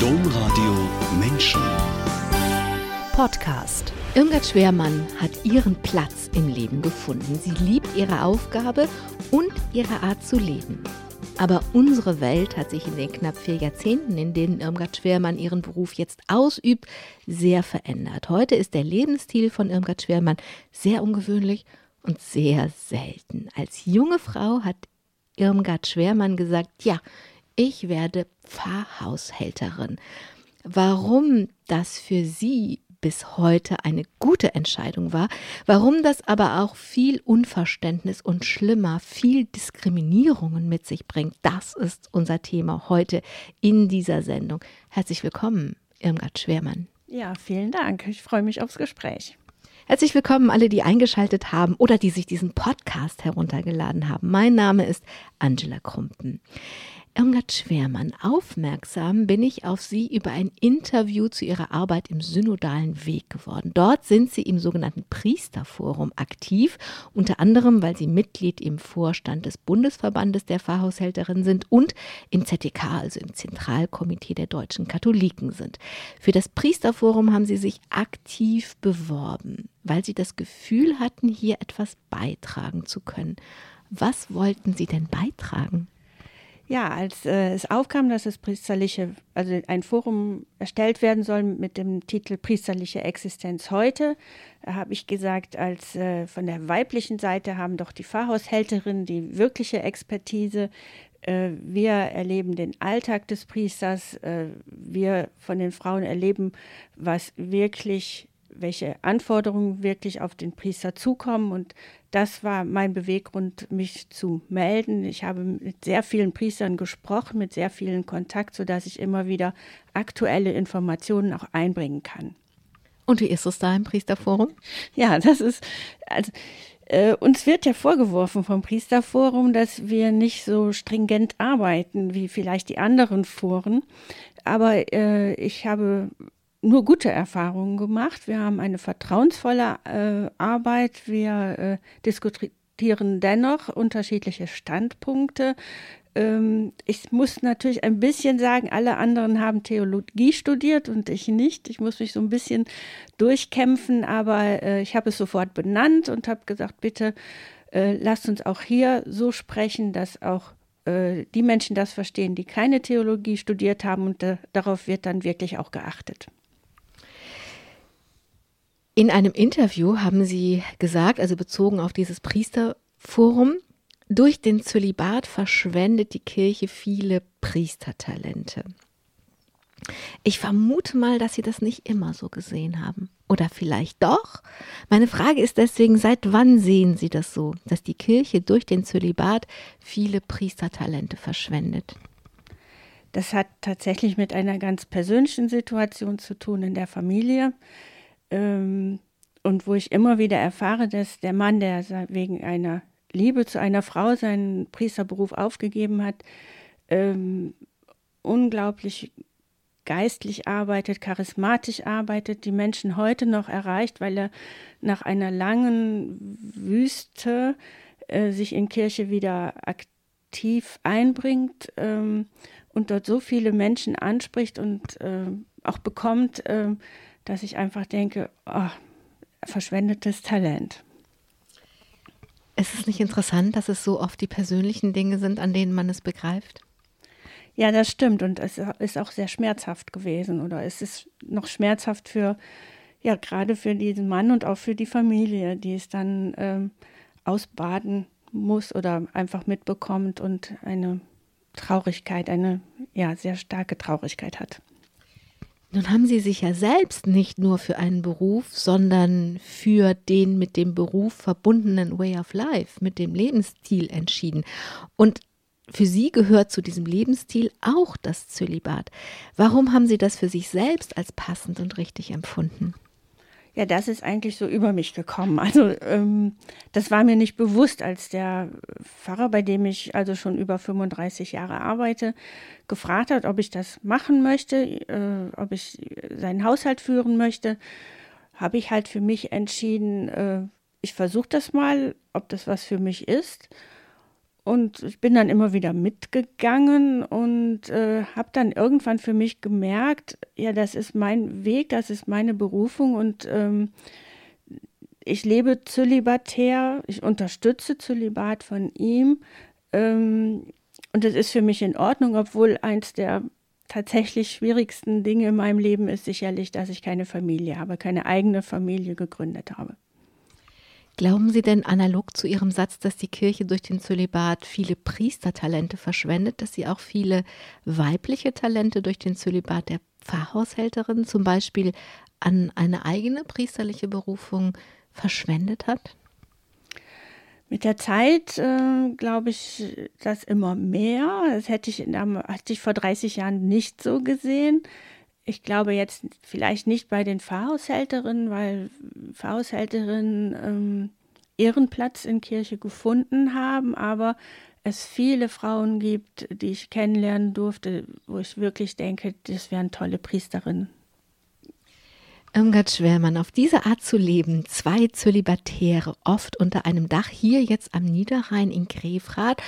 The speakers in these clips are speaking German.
Domradio Menschen. Podcast. Irmgard Schwermann hat ihren Platz im Leben gefunden. Sie liebt ihre Aufgabe und ihre Art zu leben. Aber unsere Welt hat sich in den knapp vier Jahrzehnten, in denen Irmgard Schwermann ihren Beruf jetzt ausübt, sehr verändert. Heute ist der Lebensstil von Irmgard Schwermann sehr ungewöhnlich und sehr selten. Als junge Frau hat Irmgard Schwermann gesagt, ja, ich werde Pfarrhaushälterin. Warum das für sie bis heute eine gute Entscheidung war, warum das aber auch viel Unverständnis und schlimmer, viel Diskriminierungen mit sich bringt, das ist unser Thema heute in dieser Sendung. Herzlich willkommen, Irmgard Schwermann. Ja, vielen Dank. Ich freue mich aufs Gespräch. Herzlich willkommen alle, die eingeschaltet haben oder die sich diesen Podcast heruntergeladen haben. Mein Name ist Angela Krumpen. Irmgard Schwermann, aufmerksam bin ich auf Sie über ein Interview zu Ihrer Arbeit im synodalen Weg geworden. Dort sind Sie im sogenannten Priesterforum aktiv, unter anderem, weil Sie Mitglied im Vorstand des Bundesverbandes der Pfarrhaushälterinnen sind und im ZDK, also im Zentralkomitee der deutschen Katholiken sind. Für das Priesterforum haben Sie sich aktiv beworben, weil Sie das Gefühl hatten, hier etwas beitragen zu können. Was wollten Sie denn beitragen? Ja, als äh, es aufkam, dass das priesterliche, also ein Forum erstellt werden soll mit dem Titel Priesterliche Existenz heute, habe ich gesagt, als äh, von der weiblichen Seite haben doch die Pfarrhaushälterinnen die wirkliche Expertise. Äh, wir erleben den Alltag des Priesters, äh, wir von den Frauen erleben, was wirklich welche Anforderungen wirklich auf den Priester zukommen. Und das war mein Beweggrund, mich zu melden. Ich habe mit sehr vielen Priestern gesprochen, mit sehr vielen Kontakt, sodass ich immer wieder aktuelle Informationen auch einbringen kann. Und wie ist es da im Priesterforum? Ja, das ist, also, äh, uns wird ja vorgeworfen vom Priesterforum, dass wir nicht so stringent arbeiten wie vielleicht die anderen Foren. Aber äh, ich habe nur gute Erfahrungen gemacht. Wir haben eine vertrauensvolle äh, Arbeit. Wir äh, diskutieren dennoch unterschiedliche Standpunkte. Ähm, ich muss natürlich ein bisschen sagen, alle anderen haben Theologie studiert und ich nicht. Ich muss mich so ein bisschen durchkämpfen, aber äh, ich habe es sofort benannt und habe gesagt, bitte äh, lasst uns auch hier so sprechen, dass auch äh, die Menschen das verstehen, die keine Theologie studiert haben und äh, darauf wird dann wirklich auch geachtet. In einem Interview haben Sie gesagt, also bezogen auf dieses Priesterforum, durch den Zölibat verschwendet die Kirche viele Priestertalente. Ich vermute mal, dass Sie das nicht immer so gesehen haben. Oder vielleicht doch? Meine Frage ist deswegen, seit wann sehen Sie das so, dass die Kirche durch den Zölibat viele Priestertalente verschwendet? Das hat tatsächlich mit einer ganz persönlichen Situation zu tun in der Familie. Ähm, und wo ich immer wieder erfahre, dass der Mann, der wegen einer Liebe zu einer Frau seinen Priesterberuf aufgegeben hat, ähm, unglaublich geistlich arbeitet, charismatisch arbeitet, die Menschen heute noch erreicht, weil er nach einer langen Wüste äh, sich in Kirche wieder aktiv einbringt ähm, und dort so viele Menschen anspricht und äh, auch bekommt, äh, dass ich einfach denke, oh, verschwendetes Talent. Ist es nicht interessant, dass es so oft die persönlichen Dinge sind, an denen man es begreift? Ja, das stimmt. Und es ist auch sehr schmerzhaft gewesen. Oder es ist noch schmerzhaft für, ja, gerade für diesen Mann und auch für die Familie, die es dann ähm, ausbaden muss oder einfach mitbekommt und eine Traurigkeit, eine ja, sehr starke Traurigkeit hat. Nun haben Sie sich ja selbst nicht nur für einen Beruf, sondern für den mit dem Beruf verbundenen Way of Life, mit dem Lebensstil entschieden. Und für Sie gehört zu diesem Lebensstil auch das Zölibat. Warum haben Sie das für sich selbst als passend und richtig empfunden? Ja, das ist eigentlich so über mich gekommen. Also ähm, das war mir nicht bewusst, als der Pfarrer, bei dem ich also schon über 35 Jahre arbeite, gefragt hat, ob ich das machen möchte, äh, ob ich seinen Haushalt führen möchte, habe ich halt für mich entschieden, äh, ich versuche das mal, ob das was für mich ist. Und ich bin dann immer wieder mitgegangen und äh, habe dann irgendwann für mich gemerkt, ja, das ist mein Weg, das ist meine Berufung und ähm, ich lebe zölibatär, ich unterstütze Zölibat von ihm ähm, und es ist für mich in Ordnung, obwohl eins der tatsächlich schwierigsten Dinge in meinem Leben ist sicherlich, dass ich keine Familie habe, keine eigene Familie gegründet habe. Glauben Sie denn analog zu Ihrem Satz, dass die Kirche durch den Zölibat viele Priestertalente verschwendet, dass sie auch viele weibliche Talente durch den Zölibat der Pfarrhaushälterin zum Beispiel an eine eigene priesterliche Berufung verschwendet hat? Mit der Zeit äh, glaube ich das immer mehr. Das hätte ich, hatte ich vor 30 Jahren nicht so gesehen. Ich glaube jetzt vielleicht nicht bei den Pfarrhaushälterinnen, weil Pfarrhaushälterinnen ähm, ihren Platz in Kirche gefunden haben, aber es viele Frauen gibt, die ich kennenlernen durfte, wo ich wirklich denke, das wären tolle Priesterinnen. Irmgard Schwärmann, auf diese Art zu leben, zwei Zölibatäre, oft unter einem Dach, hier jetzt am Niederrhein in Grefrath.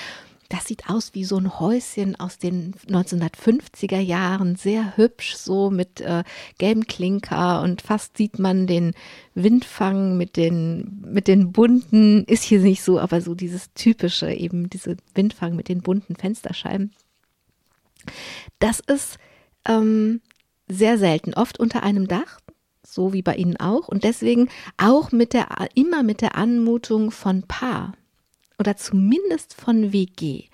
Das sieht aus wie so ein Häuschen aus den 1950er Jahren, sehr hübsch, so mit äh, gelbem Klinker und fast sieht man den Windfang mit den, mit den bunten, ist hier nicht so, aber so dieses typische, eben diese Windfang mit den bunten Fensterscheiben. Das ist ähm, sehr selten, oft unter einem Dach so wie bei Ihnen auch. Und deswegen auch mit der, immer mit der Anmutung von Paar oder zumindest von WG.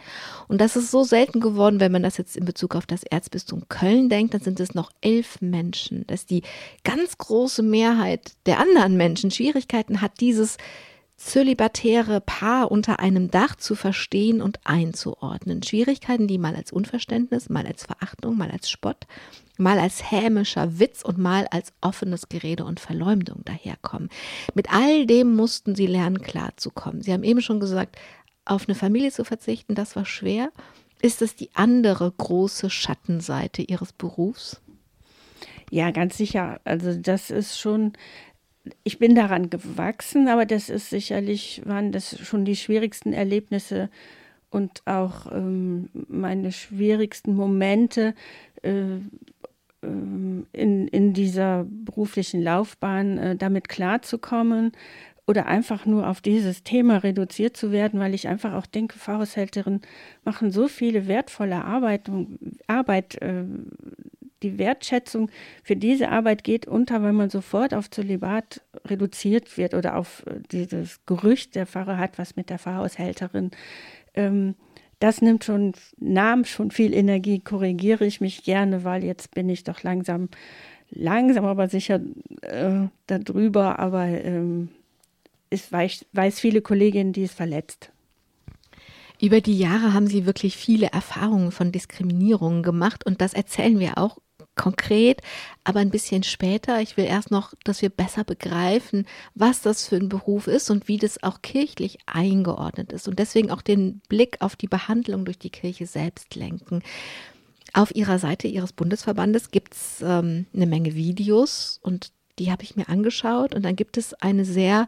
Und das ist so selten geworden, wenn man das jetzt in Bezug auf das Erzbistum Köln denkt, dann sind es noch elf Menschen, dass die ganz große Mehrheit der anderen Menschen Schwierigkeiten hat, dieses zölibatäre Paar unter einem Dach zu verstehen und einzuordnen. Schwierigkeiten, die mal als Unverständnis, mal als Verachtung, mal als Spott, mal als hämischer Witz und mal als offenes Gerede und Verleumdung daherkommen. Mit all dem mussten sie lernen, klarzukommen. Sie haben eben schon gesagt, auf eine Familie zu verzichten, das war schwer. Ist es die andere große Schattenseite Ihres Berufs? Ja, ganz sicher. Also das ist schon, ich bin daran gewachsen, aber das ist sicherlich, waren das schon die schwierigsten Erlebnisse und auch ähm, meine schwierigsten Momente, äh, ähm, in, in dieser beruflichen Laufbahn äh, damit klarzukommen oder einfach nur auf dieses Thema reduziert zu werden, weil ich einfach auch denke, Pfarrhaushälterinnen machen so viele wertvolle Arbeit, Arbeit äh, die Wertschätzung für diese Arbeit geht unter, wenn man sofort auf Zölibat reduziert wird oder auf äh, dieses Gerücht, der Pfarrer hat was mit der Pfarrhaushälterin. Ähm, das nimmt schon, nahm schon viel Energie, korrigiere ich mich gerne, weil jetzt bin ich doch langsam, langsam aber sicher äh, darüber, aber ähm, ich weiß, weiß viele Kolleginnen, die es verletzt. Über die Jahre haben Sie wirklich viele Erfahrungen von Diskriminierungen gemacht und das erzählen wir auch konkret, aber ein bisschen später. Ich will erst noch, dass wir besser begreifen, was das für ein Beruf ist und wie das auch kirchlich eingeordnet ist und deswegen auch den Blick auf die Behandlung durch die Kirche selbst lenken. Auf ihrer Seite ihres Bundesverbandes gibt es ähm, eine Menge Videos und die habe ich mir angeschaut und dann gibt es eine sehr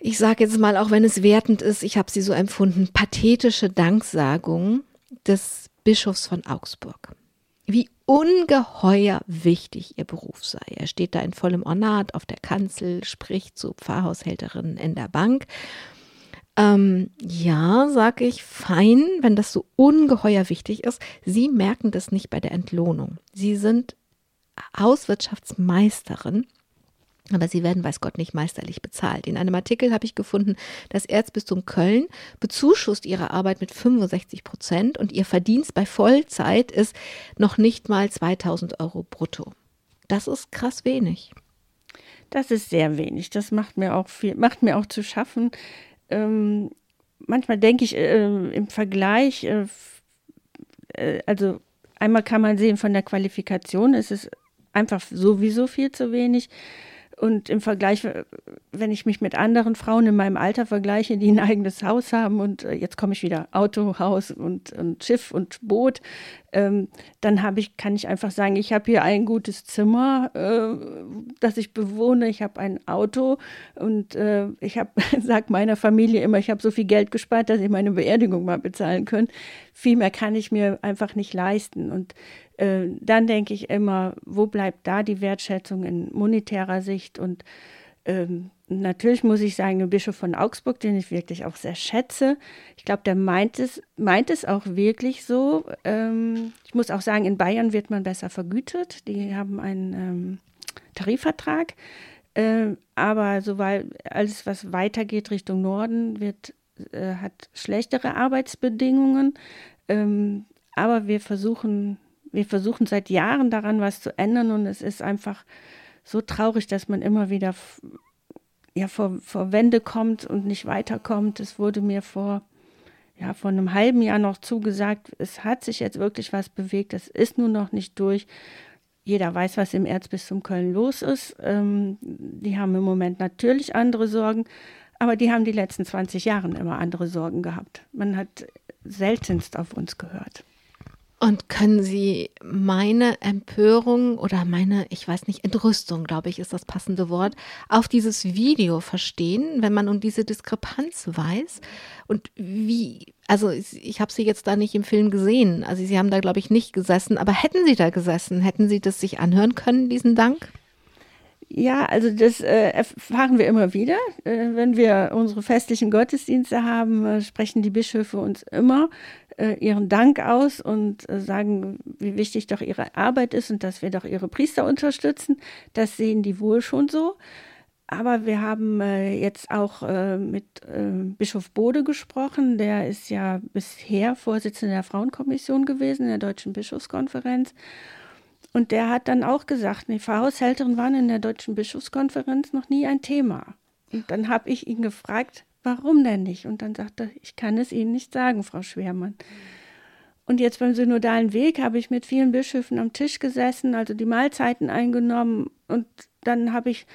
ich sage jetzt mal, auch wenn es wertend ist, ich habe sie so empfunden, pathetische Danksagung des Bischofs von Augsburg wie ungeheuer wichtig ihr Beruf sei. Er steht da in vollem Ornat auf der Kanzel, spricht zu Pfarrhaushälterinnen in der Bank. Ähm, ja, sage ich, fein, wenn das so ungeheuer wichtig ist. Sie merken das nicht bei der Entlohnung. Sie sind Hauswirtschaftsmeisterin aber sie werden, weiß Gott, nicht meisterlich bezahlt. In einem Artikel habe ich gefunden, das Erzbistum Köln bezuschusst ihre Arbeit mit 65 Prozent und ihr Verdienst bei Vollzeit ist noch nicht mal 2000 Euro brutto. Das ist krass wenig. Das ist sehr wenig. Das macht mir auch viel, macht mir auch zu schaffen. Ähm, manchmal denke ich äh, im Vergleich, äh, äh, also einmal kann man sehen von der Qualifikation, es ist einfach sowieso viel zu wenig. Und im Vergleich, wenn ich mich mit anderen Frauen in meinem Alter vergleiche, die ein eigenes Haus haben und äh, jetzt komme ich wieder Auto, Haus und, und Schiff und Boot, ähm, dann habe ich, kann ich einfach sagen, ich habe hier ein gutes Zimmer, äh, das ich bewohne, ich habe ein Auto und äh, ich habe, sage meiner Familie immer, ich habe so viel Geld gespart, dass ich meine Beerdigung mal bezahlen können. Viel mehr kann ich mir einfach nicht leisten. Und äh, dann denke ich immer, wo bleibt da die Wertschätzung in monetärer Sicht und ähm, natürlich muss ich sagen, der Bischof von Augsburg, den ich wirklich auch sehr schätze, ich glaube, der meint es, meint es auch wirklich so. Ähm, ich muss auch sagen, in Bayern wird man besser vergütet. Die haben einen ähm, Tarifvertrag. Äh, aber soweit alles, was weitergeht Richtung Norden, wird, äh, hat schlechtere Arbeitsbedingungen. Ähm, aber wir versuchen, wir versuchen seit Jahren daran was zu ändern und es ist einfach so traurig, dass man immer wieder ja, vor, vor Wände kommt und nicht weiterkommt. Es wurde mir vor, ja, vor einem halben Jahr noch zugesagt, es hat sich jetzt wirklich was bewegt, es ist nur noch nicht durch. Jeder weiß, was im Erzbistum Köln los ist. Ähm, die haben im Moment natürlich andere Sorgen, aber die haben die letzten 20 Jahre immer andere Sorgen gehabt. Man hat seltenst auf uns gehört. Und können Sie meine Empörung oder meine, ich weiß nicht, Entrüstung, glaube ich, ist das passende Wort, auf dieses Video verstehen, wenn man um diese Diskrepanz weiß? Und wie, also ich habe Sie jetzt da nicht im Film gesehen, also Sie haben da, glaube ich, nicht gesessen, aber hätten Sie da gesessen, hätten Sie das sich anhören können, diesen Dank? Ja, also das äh, erfahren wir immer wieder. Äh, wenn wir unsere festlichen Gottesdienste haben, äh, sprechen die Bischöfe uns immer äh, ihren Dank aus und äh, sagen, wie wichtig doch ihre Arbeit ist und dass wir doch ihre Priester unterstützen. Das sehen die wohl schon so. Aber wir haben äh, jetzt auch äh, mit äh, Bischof Bode gesprochen. Der ist ja bisher Vorsitzender der Frauenkommission gewesen der Deutschen Bischofskonferenz. Und der hat dann auch gesagt, nee, Pfarrhaushälterin waren in der Deutschen Bischofskonferenz noch nie ein Thema. Und dann habe ich ihn gefragt, warum denn nicht? Und dann sagte er, ich kann es Ihnen nicht sagen, Frau Schwermann. Und jetzt beim synodalen Weg habe ich mit vielen Bischöfen am Tisch gesessen, also die Mahlzeiten eingenommen. Und dann habe ich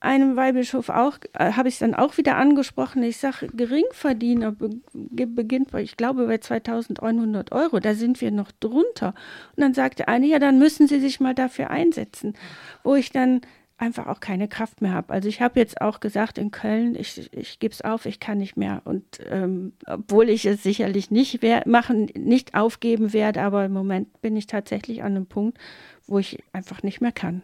einem Weihbischof auch, äh, habe ich dann auch wieder angesprochen. Ich sage, Geringverdiener be beginnt bei, ich glaube, bei 2100 Euro. Da sind wir noch drunter. Und dann sagte eine, ja, dann müssen Sie sich mal dafür einsetzen. Wo ich dann einfach auch keine Kraft mehr habe. Also ich habe jetzt auch gesagt in Köln, ich, ich gebe es auf, ich kann nicht mehr. Und ähm, obwohl ich es sicherlich nicht machen, nicht aufgeben werde, aber im Moment bin ich tatsächlich an einem Punkt, wo ich einfach nicht mehr kann.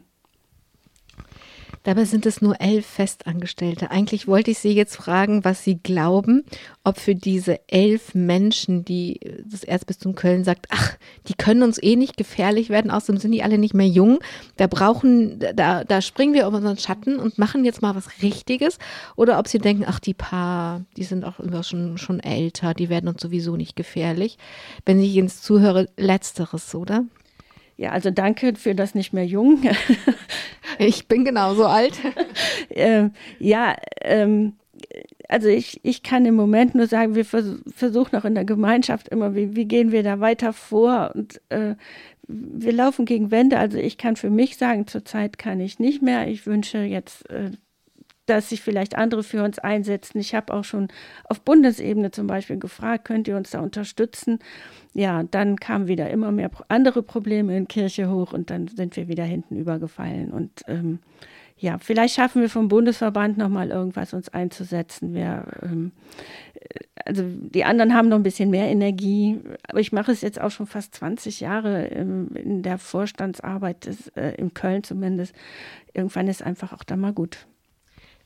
Dabei sind es nur elf Festangestellte. Eigentlich wollte ich Sie jetzt fragen, was Sie glauben, ob für diese elf Menschen, die das Erzbistum Köln sagt, ach, die können uns eh nicht gefährlich werden, außerdem sind die alle nicht mehr jung. Da brauchen, da, da springen wir auf unseren Schatten und machen jetzt mal was Richtiges. Oder ob Sie denken, ach, die paar, die sind auch immer schon, schon älter, die werden uns sowieso nicht gefährlich. Wenn ich Ihnen zuhöre, letzteres, oder? Ja, also danke für das nicht mehr jung. ich bin genauso alt. äh, ja, ähm, also ich, ich kann im Moment nur sagen, wir vers versuchen auch in der Gemeinschaft immer, wie, wie gehen wir da weiter vor und äh, wir laufen gegen Wände. Also ich kann für mich sagen, zurzeit kann ich nicht mehr. Ich wünsche jetzt, äh, dass sich vielleicht andere für uns einsetzen. Ich habe auch schon auf Bundesebene zum Beispiel gefragt, könnt ihr uns da unterstützen? Ja, dann kamen wieder immer mehr andere Probleme in Kirche hoch und dann sind wir wieder hinten übergefallen. Und ähm, ja, vielleicht schaffen wir vom Bundesverband nochmal irgendwas uns einzusetzen. Wir, ähm, also die anderen haben noch ein bisschen mehr Energie, aber ich mache es jetzt auch schon fast 20 Jahre ähm, in der Vorstandsarbeit, des, äh, in Köln zumindest. Irgendwann ist einfach auch da mal gut.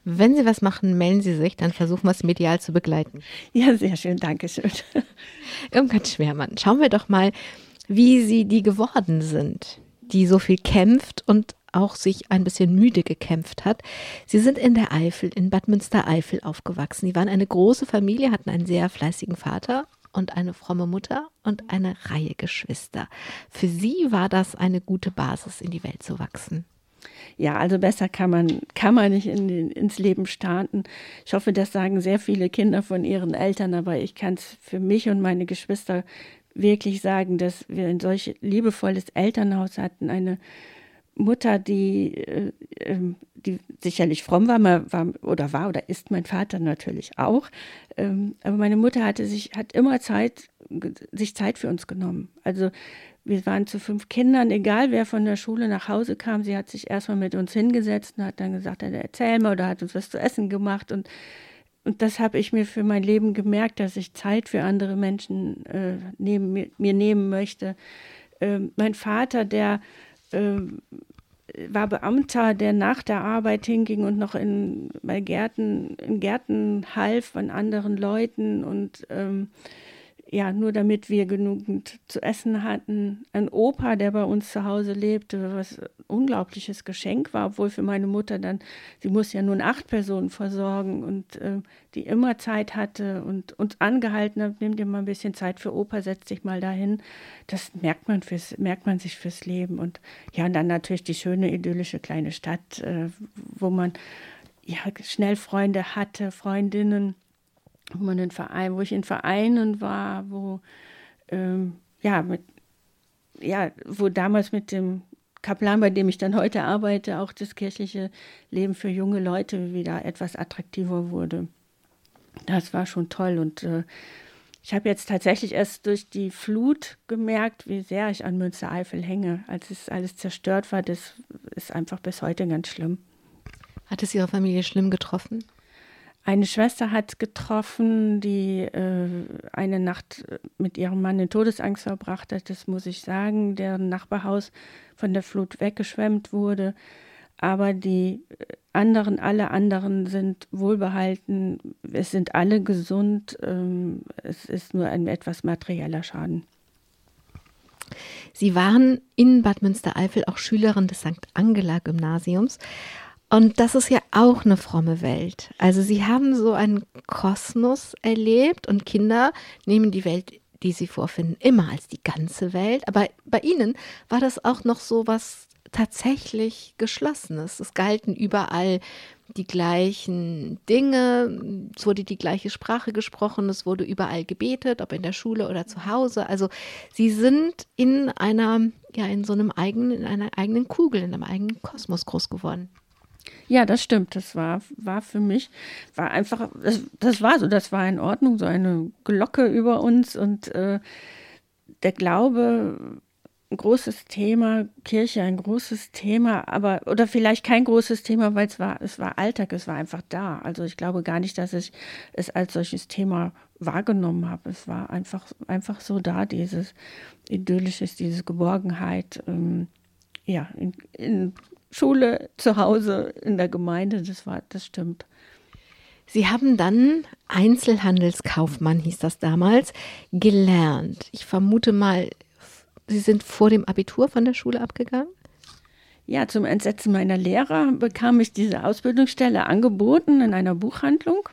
Wenn Sie was machen, melden Sie sich, dann versuchen wir es medial zu begleiten. Ja, sehr schön, danke schön. Irmgard Schwermann, schauen wir doch mal, wie Sie die geworden sind, die so viel kämpft und auch sich ein bisschen müde gekämpft hat. Sie sind in der Eifel, in Bad Münstereifel aufgewachsen. Sie waren eine große Familie, hatten einen sehr fleißigen Vater und eine fromme Mutter und eine Reihe Geschwister. Für Sie war das eine gute Basis, in die Welt zu wachsen. Ja, also besser kann man, kann man nicht in den, ins Leben starten. Ich hoffe, das sagen sehr viele Kinder von ihren Eltern, aber ich kann es für mich und meine Geschwister wirklich sagen, dass wir ein solch liebevolles Elternhaus hatten, eine Mutter, die, äh, ähm, die sicherlich fromm war, war, oder war oder ist mein Vater natürlich auch. Ähm, aber meine Mutter hatte sich, hat immer Zeit sich Zeit für uns genommen. Also wir waren zu fünf Kindern, egal wer von der Schule nach Hause kam, sie hat sich erstmal mit uns hingesetzt und hat dann gesagt, erzähl mal oder hat uns was zu essen gemacht und und das habe ich mir für mein Leben gemerkt, dass ich Zeit für andere Menschen äh, neben, mir, mir, nehmen möchte. Äh, mein Vater, der äh, war Beamter, der nach der Arbeit hinging und noch in, bei Gärten, in Gärten half von anderen Leuten und ähm, ja, nur damit wir genügend zu essen hatten. Ein Opa, der bei uns zu Hause lebte, was ein unglaubliches Geschenk war, obwohl für meine Mutter dann, sie muss ja nun acht Personen versorgen und äh, die immer Zeit hatte und uns angehalten hat, nimm dir mal ein bisschen Zeit für Opa, setz dich mal dahin. Das merkt man, fürs, merkt man sich fürs Leben. Und ja, und dann natürlich die schöne, idyllische kleine Stadt, äh, wo man ja schnell Freunde hatte, Freundinnen wo man in Verein, wo ich in Vereinen war, wo ähm, ja mit ja, wo damals mit dem Kaplan, bei dem ich dann heute arbeite, auch das kirchliche Leben für junge Leute wieder etwas attraktiver wurde. Das war schon toll und äh, ich habe jetzt tatsächlich erst durch die Flut gemerkt, wie sehr ich an Münstereifel hänge. Als es alles zerstört war, das ist einfach bis heute ganz schlimm. Hat es Ihre Familie schlimm getroffen? Eine Schwester hat getroffen, die äh, eine Nacht mit ihrem Mann in Todesangst verbracht hat, das muss ich sagen, deren Nachbarhaus von der Flut weggeschwemmt wurde. Aber die anderen, alle anderen sind wohlbehalten, es sind alle gesund, ähm, es ist nur ein etwas materieller Schaden. Sie waren in Bad Münstereifel auch Schülerin des St. Angela Gymnasiums und das ist ja auch eine fromme Welt. Also sie haben so einen Kosmos erlebt und Kinder nehmen die Welt, die sie vorfinden, immer als die ganze Welt. Aber bei ihnen war das auch noch so was tatsächlich Geschlossenes. Es galten überall die gleichen Dinge, es wurde die gleiche Sprache gesprochen, es wurde überall gebetet, ob in der Schule oder zu Hause. Also sie sind in einer, ja, in so einem eigenen, in einer eigenen Kugel, in einem eigenen Kosmos groß geworden. Ja, das stimmt. Das war, war für mich, war einfach, das, das war so, das war in Ordnung, so eine Glocke über uns und äh, der Glaube, ein großes Thema, Kirche ein großes Thema, aber oder vielleicht kein großes Thema, weil es war, es war Alltag, es war einfach da. Also ich glaube gar nicht, dass ich es als solches Thema wahrgenommen habe. Es war einfach, einfach so da, dieses Idyllisches, diese Geborgenheit. Ähm, ja, in, in Schule, zu Hause, in der Gemeinde, das war, das stimmt. Sie haben dann Einzelhandelskaufmann, hieß das damals, gelernt. Ich vermute mal, Sie sind vor dem Abitur von der Schule abgegangen? Ja, zum Entsetzen meiner Lehrer bekam ich diese Ausbildungsstelle angeboten in einer Buchhandlung.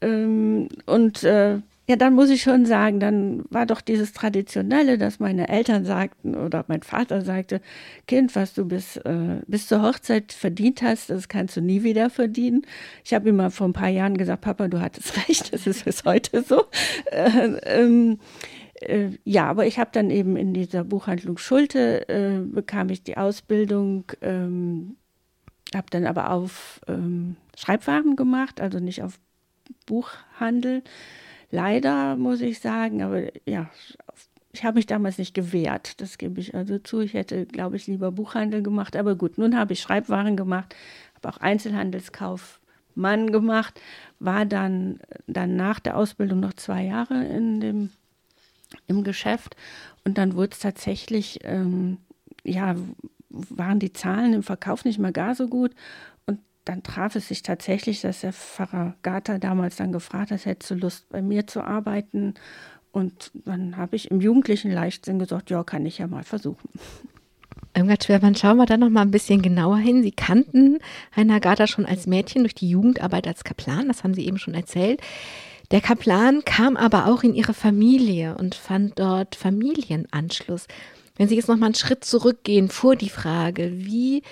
Ähm, und äh, ja, dann muss ich schon sagen, dann war doch dieses Traditionelle, dass meine Eltern sagten oder mein Vater sagte, Kind, was du bis, äh, bis zur Hochzeit verdient hast, das kannst du nie wieder verdienen. Ich habe ihm mal vor ein paar Jahren gesagt, Papa, du hattest recht, das ist bis heute so. Äh, ähm, äh, ja, aber ich habe dann eben in dieser Buchhandlung Schulte, äh, bekam ich die Ausbildung, ähm, habe dann aber auf ähm, Schreibwaren gemacht, also nicht auf Buchhandel Leider muss ich sagen, aber ja, ich habe mich damals nicht gewehrt, das gebe ich also zu. Ich hätte, glaube ich, lieber Buchhandel gemacht, aber gut, nun habe ich Schreibwaren gemacht, habe auch Einzelhandelskaufmann gemacht, war dann, dann nach der Ausbildung noch zwei Jahre in dem, im Geschäft. Und dann wurde es tatsächlich, ähm, ja, waren die Zahlen im Verkauf nicht mehr gar so gut dann traf es sich tatsächlich, dass der Pfarrer Gata damals dann gefragt hat, hättest du Lust bei mir zu arbeiten? Und dann habe ich im jugendlichen Leichtsinn gesagt, ja, kann ich ja mal versuchen. Irmgard Schwermann, schauen wir da noch mal ein bisschen genauer hin. Sie kannten Heiner Gata schon als Mädchen durch die Jugendarbeit als Kaplan, das haben Sie eben schon erzählt. Der Kaplan kam aber auch in ihre Familie und fand dort Familienanschluss. Wenn Sie jetzt noch mal einen Schritt zurückgehen vor die Frage, wie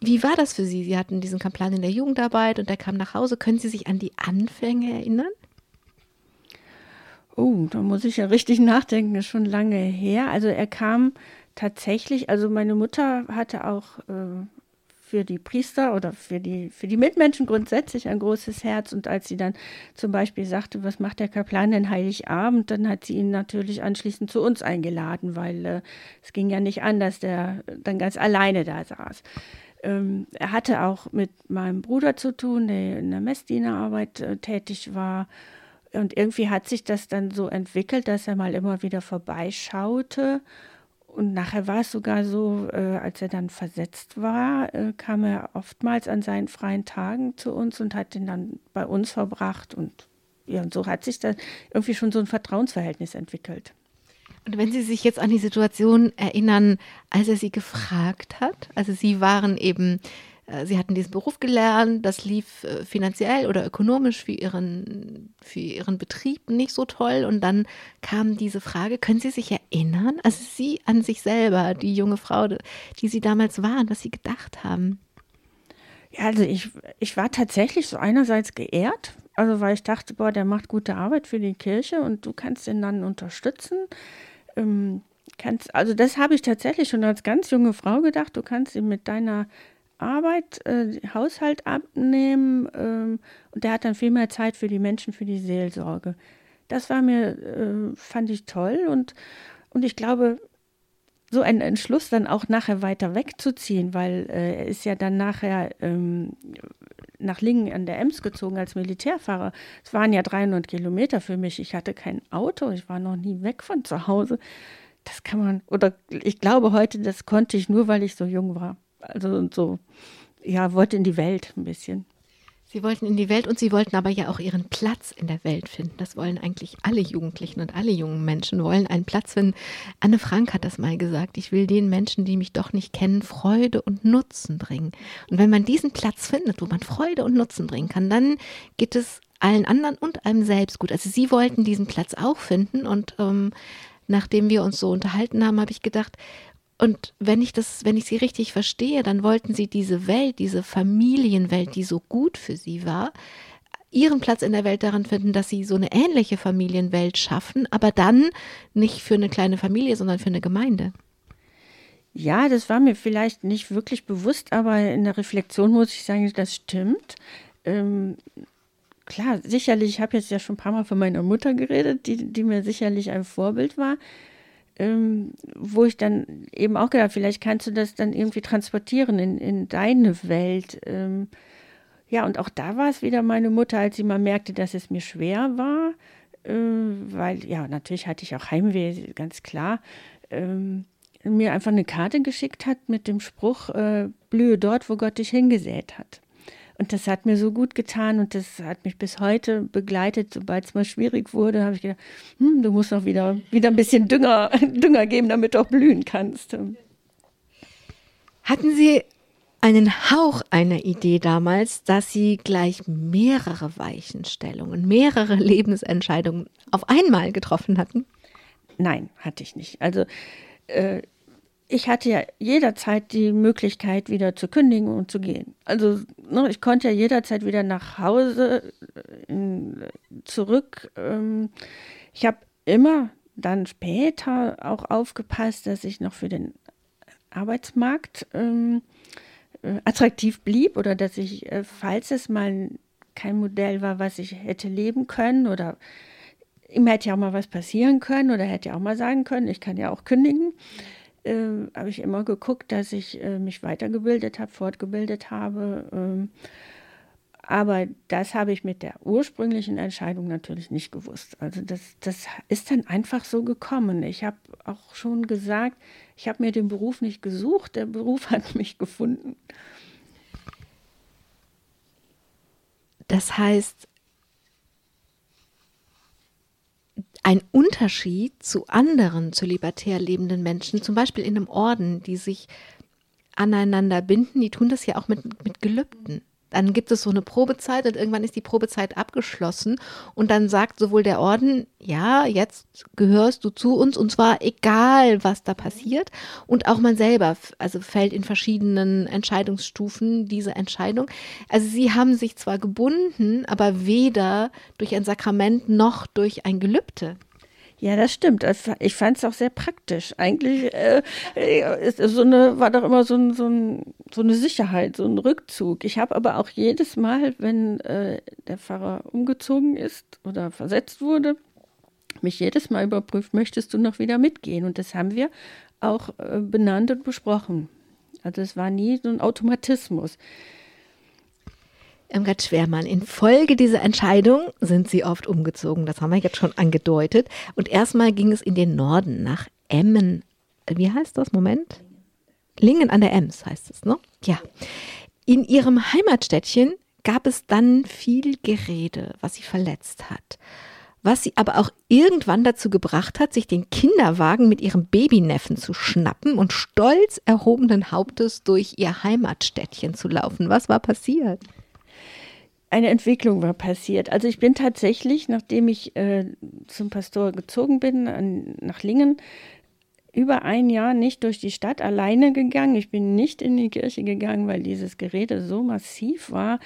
wie war das für Sie? Sie hatten diesen Kaplan in der Jugendarbeit und der kam nach Hause. Können Sie sich an die Anfänge erinnern? Oh, da muss ich ja richtig nachdenken, das ist schon lange her. Also er kam tatsächlich, also meine Mutter hatte auch äh, für die Priester oder für die, für die Mitmenschen grundsätzlich ein großes Herz. Und als sie dann zum Beispiel sagte, was macht der Kaplan denn Heiligabend, dann hat sie ihn natürlich anschließend zu uns eingeladen, weil äh, es ging ja nicht an, dass der dann ganz alleine da saß. Ähm, er hatte auch mit meinem Bruder zu tun, der in der Messdienerarbeit äh, tätig war. Und irgendwie hat sich das dann so entwickelt, dass er mal immer wieder vorbeischaute und nachher war es sogar so, äh, als er dann versetzt war, äh, kam er oftmals an seinen freien Tagen zu uns und hat ihn dann bei uns verbracht. Und ja, und so hat sich da irgendwie schon so ein Vertrauensverhältnis entwickelt. Und wenn Sie sich jetzt an die Situation erinnern, als er Sie gefragt hat, also Sie waren eben äh, sie hatten diesen Beruf gelernt, das lief äh, finanziell oder ökonomisch für ihren, für ihren Betrieb nicht so toll. Und dann kam diese Frage, können Sie sich erinnern, also Sie an sich selber, die junge Frau, die Sie damals waren, was Sie gedacht haben? Ja, also ich, ich war tatsächlich so einerseits geehrt, also weil ich dachte, boah, der macht gute Arbeit für die Kirche und du kannst ihn dann unterstützen. Ähm, kannst, also das habe ich tatsächlich schon als ganz junge Frau gedacht, du kannst ihn mit deiner Arbeit, äh, Haushalt abnehmen ähm, und der hat dann viel mehr Zeit für die Menschen, für die Seelsorge. Das war mir, äh, fand ich toll und, und ich glaube, so ein Entschluss dann auch nachher weiter wegzuziehen, weil äh, er ist ja dann nachher ähm, nach Lingen an der Ems gezogen als Militärfahrer. Es waren ja 300 Kilometer für mich. Ich hatte kein Auto, ich war noch nie weg von zu Hause. Das kann man, oder ich glaube heute, das konnte ich nur, weil ich so jung war also so, ja, wollte in die Welt ein bisschen. Sie wollten in die Welt und sie wollten aber ja auch ihren Platz in der Welt finden. Das wollen eigentlich alle Jugendlichen und alle jungen Menschen wollen einen Platz finden. Anne Frank hat das mal gesagt. Ich will den Menschen, die mich doch nicht kennen, Freude und Nutzen bringen. Und wenn man diesen Platz findet, wo man Freude und Nutzen bringen kann, dann geht es allen anderen und einem selbst gut. Also sie wollten diesen Platz auch finden und ähm, nachdem wir uns so unterhalten haben, habe ich gedacht, und wenn ich das, wenn ich sie richtig verstehe, dann wollten sie diese Welt, diese Familienwelt, die so gut für sie war, ihren Platz in der Welt daran finden, dass sie so eine ähnliche Familienwelt schaffen, aber dann nicht für eine kleine Familie, sondern für eine Gemeinde. Ja, das war mir vielleicht nicht wirklich bewusst, aber in der Reflexion muss ich sagen, das stimmt. Ähm, klar, sicherlich, ich habe jetzt ja schon ein paar Mal von meiner Mutter geredet, die, die mir sicherlich ein Vorbild war ähm, wo ich dann eben auch gedacht, vielleicht kannst du das dann irgendwie transportieren in, in deine Welt. Ähm, ja, und auch da war es wieder meine Mutter, als sie mal merkte, dass es mir schwer war, äh, weil, ja, natürlich hatte ich auch Heimweh, ganz klar, ähm, mir einfach eine Karte geschickt hat mit dem Spruch, äh, blühe dort, wo Gott dich hingesät hat. Und das hat mir so gut getan und das hat mich bis heute begleitet. Sobald es mal schwierig wurde, habe ich gedacht, hm, du musst noch wieder, wieder ein bisschen Dünger, Dünger geben, damit du auch blühen kannst. Hatten Sie einen Hauch einer Idee damals, dass Sie gleich mehrere Weichenstellungen, mehrere Lebensentscheidungen auf einmal getroffen hatten? Nein, hatte ich nicht. Also äh, ich hatte ja jederzeit die Möglichkeit, wieder zu kündigen und zu gehen. Also ne, ich konnte ja jederzeit wieder nach Hause äh, in, zurück. Ähm, ich habe immer dann später auch aufgepasst, dass ich noch für den Arbeitsmarkt ähm, äh, attraktiv blieb oder dass ich, äh, falls es mal kein Modell war, was ich hätte leben können oder ihm hätte ja auch mal was passieren können oder hätte ja auch mal sagen können, ich kann ja auch kündigen äh, habe ich immer geguckt, dass ich äh, mich weitergebildet habe, fortgebildet habe. Ähm, aber das habe ich mit der ursprünglichen Entscheidung natürlich nicht gewusst. Also das, das ist dann einfach so gekommen. Ich habe auch schon gesagt, ich habe mir den Beruf nicht gesucht, der Beruf hat mich gefunden. Das heißt, ein Unterschied zu anderen, zu libertär lebenden Menschen, zum Beispiel in einem Orden, die sich aneinander binden, die tun das ja auch mit, mit Gelübden. Dann gibt es so eine Probezeit und irgendwann ist die Probezeit abgeschlossen und dann sagt sowohl der Orden, ja, jetzt gehörst du zu uns und zwar egal, was da passiert und auch man selber, also fällt in verschiedenen Entscheidungsstufen diese Entscheidung. Also sie haben sich zwar gebunden, aber weder durch ein Sakrament noch durch ein Gelübde. Ja, das stimmt. Ich fand es auch sehr praktisch. Eigentlich äh, ist so eine, war doch immer so, ein, so, ein, so eine Sicherheit, so ein Rückzug. Ich habe aber auch jedes Mal, wenn äh, der Pfarrer umgezogen ist oder versetzt wurde, mich jedes Mal überprüft, möchtest du noch wieder mitgehen? Und das haben wir auch äh, benannt und besprochen. Also es war nie so ein Automatismus. Irmgard Schwermann, infolge dieser Entscheidung sind Sie oft umgezogen. Das haben wir jetzt schon angedeutet. Und erstmal ging es in den Norden nach Emmen. Wie heißt das? Moment. Lingen an der Ems heißt es, ne? Ja. In Ihrem Heimatstädtchen gab es dann viel Gerede, was Sie verletzt hat. Was sie aber auch irgendwann dazu gebracht hat, sich den Kinderwagen mit ihrem Babyneffen zu schnappen und stolz erhobenen Hauptes durch ihr Heimatstädtchen zu laufen. Was war passiert? Eine Entwicklung war passiert. Also ich bin tatsächlich, nachdem ich äh, zum Pastor gezogen bin, an, nach Lingen, über ein Jahr nicht durch die Stadt alleine gegangen. Ich bin nicht in die Kirche gegangen, weil dieses Gerede so massiv war.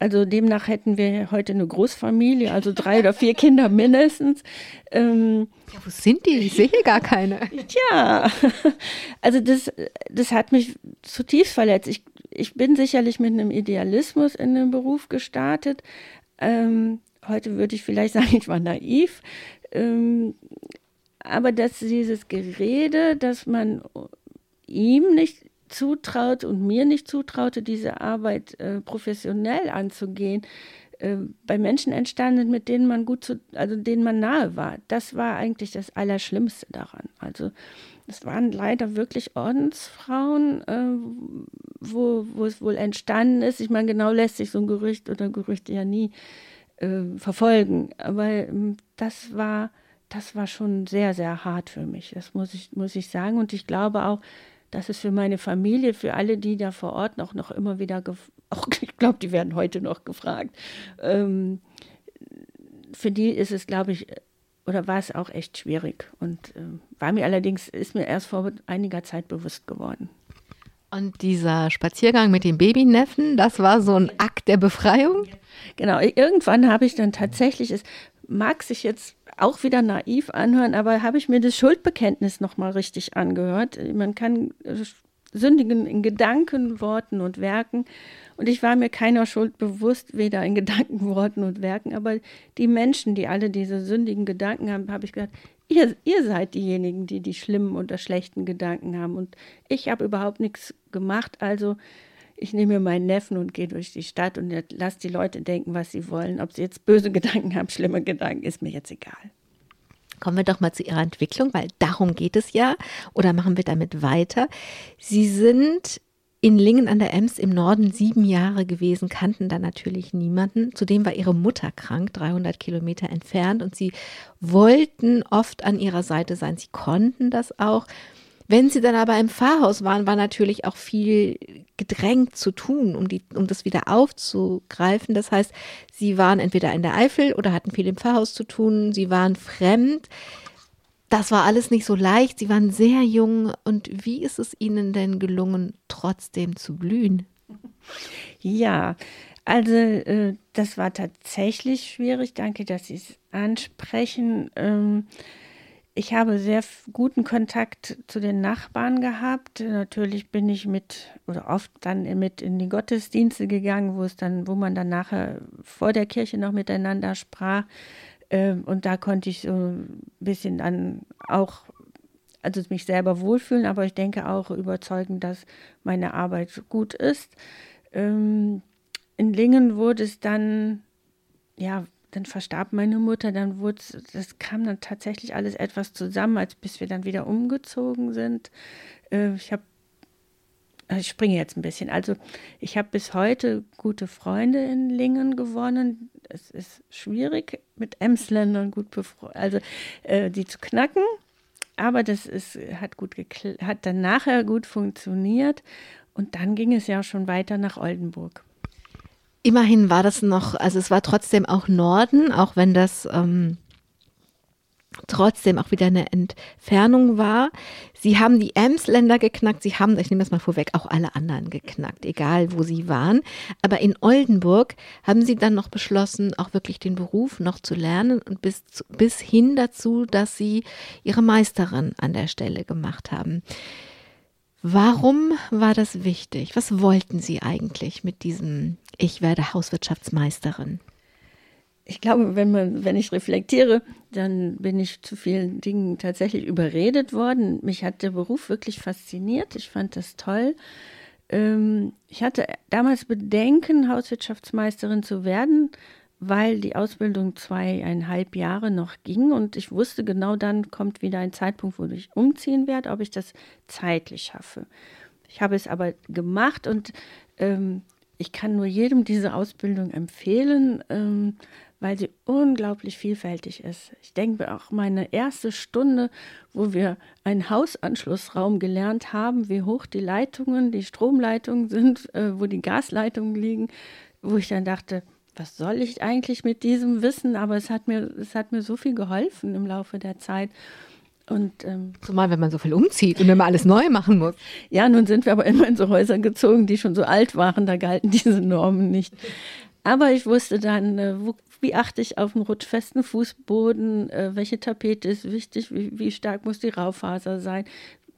Also demnach hätten wir heute eine Großfamilie, also drei oder vier Kinder mindestens. Ähm, ja, wo sind die? Ich sehe gar keine. Tja, also das, das hat mich zutiefst verletzt. Ich ich bin sicherlich mit einem Idealismus in den Beruf gestartet. Ähm, heute würde ich vielleicht sagen, ich war naiv. Ähm, aber dass dieses Gerede, dass man ihm nicht zutraut und mir nicht zutraute, diese Arbeit äh, professionell anzugehen, äh, bei Menschen entstanden, mit denen man gut zu, also denen man nahe war. Das war eigentlich das Allerschlimmste daran. Also es waren leider wirklich Ordensfrauen, äh, wo, wo es wohl entstanden ist. Ich meine, genau lässt sich so ein Gerücht oder Gerüchte ja nie äh, verfolgen. Aber ähm, das war, das war schon sehr, sehr hart für mich. Das muss ich, muss ich sagen. Und ich glaube auch, dass es für meine Familie, für alle, die da vor Ort noch, noch immer wieder, auch ich glaube, die werden heute noch gefragt, ähm, für die ist es, glaube ich, oder war es auch echt schwierig und äh, war mir allerdings, ist mir erst vor einiger Zeit bewusst geworden. Und dieser Spaziergang mit dem Babyneffen, das war so ein Akt der Befreiung? Genau, irgendwann habe ich dann tatsächlich, es mag sich jetzt auch wieder naiv anhören, aber habe ich mir das Schuldbekenntnis nochmal richtig angehört. Man kann äh, sündigen in Gedanken, Worten und Werken. Und ich war mir keiner Schuld bewusst, weder in Gedanken, Worten und Werken. Aber die Menschen, die alle diese sündigen Gedanken haben, habe ich gesagt, ihr, ihr seid diejenigen, die die schlimmen oder schlechten Gedanken haben. Und ich habe überhaupt nichts gemacht. Also ich nehme mir meinen Neffen und gehe durch die Stadt und lasse die Leute denken, was sie wollen. Ob sie jetzt böse Gedanken haben, schlimme Gedanken, ist mir jetzt egal. Kommen wir doch mal zu Ihrer Entwicklung, weil darum geht es ja. Oder machen wir damit weiter? Sie sind in Lingen an der Ems im Norden sieben Jahre gewesen, kannten da natürlich niemanden. Zudem war ihre Mutter krank, 300 Kilometer entfernt, und sie wollten oft an ihrer Seite sein. Sie konnten das auch. Wenn sie dann aber im Pfarrhaus waren, war natürlich auch viel gedrängt zu tun, um, die, um das wieder aufzugreifen. Das heißt, sie waren entweder in der Eifel oder hatten viel im Pfarrhaus zu tun, sie waren fremd das war alles nicht so leicht. Sie waren sehr jung. Und wie ist es Ihnen denn gelungen, trotzdem zu blühen? Ja, also äh, das war tatsächlich schwierig. Danke, dass Sie es ansprechen. Ähm, ich habe sehr guten Kontakt zu den Nachbarn gehabt. Natürlich bin ich mit oder oft dann mit in die Gottesdienste gegangen, wo es dann, wo man dann nachher vor der Kirche noch miteinander sprach. Ähm, und da konnte ich so ein bisschen dann auch, also mich selber wohlfühlen, aber ich denke auch überzeugen, dass meine Arbeit gut ist. Ähm, in Lingen wurde es dann, ja, dann verstarb meine Mutter, dann wurde das kam dann tatsächlich alles etwas zusammen, als bis wir dann wieder umgezogen sind. Äh, ich habe ich springe jetzt ein bisschen. Also ich habe bis heute gute Freunde in Lingen gewonnen. Es ist schwierig mit Emsländern gut befreundet, also äh, die zu knacken. Aber das ist, hat gut hat dann nachher gut funktioniert. Und dann ging es ja schon weiter nach Oldenburg. Immerhin war das noch, also es war trotzdem auch Norden, auch wenn das ähm, trotzdem auch wieder eine Entfernung war. Sie haben die Emsländer geknackt, sie haben, ich nehme das mal vorweg, auch alle anderen geknackt, egal wo sie waren. Aber in Oldenburg haben sie dann noch beschlossen, auch wirklich den Beruf noch zu lernen und bis, bis hin dazu, dass sie ihre Meisterin an der Stelle gemacht haben. Warum war das wichtig? Was wollten Sie eigentlich mit diesem Ich werde Hauswirtschaftsmeisterin? Ich glaube, wenn man, wenn ich reflektiere, dann bin ich zu vielen Dingen tatsächlich überredet worden. Mich hat der Beruf wirklich fasziniert. Ich fand das toll. Ähm, ich hatte damals Bedenken, Hauswirtschaftsmeisterin zu werden, weil die Ausbildung zweieinhalb Jahre noch ging und ich wusste genau dann kommt wieder ein Zeitpunkt, wo ich umziehen werde, ob ich das zeitlich schaffe. Ich habe es aber gemacht und ähm, ich kann nur jedem diese Ausbildung empfehlen. Ähm, weil sie unglaublich vielfältig ist. Ich denke auch meine erste Stunde, wo wir einen Hausanschlussraum gelernt haben, wie hoch die Leitungen, die Stromleitungen sind, äh, wo die Gasleitungen liegen, wo ich dann dachte, was soll ich eigentlich mit diesem Wissen? Aber es hat mir, es hat mir so viel geholfen im Laufe der Zeit. Und, ähm, Zumal, wenn man so viel umzieht und immer alles neu machen muss. Ja, nun sind wir aber immer in so Häuser gezogen, die schon so alt waren, da galten diese Normen nicht. Aber ich wusste dann, äh, wo, wie achte ich auf einen rutschfesten Fußboden, äh, welche Tapete ist wichtig, wie, wie stark muss die Raufaser sein,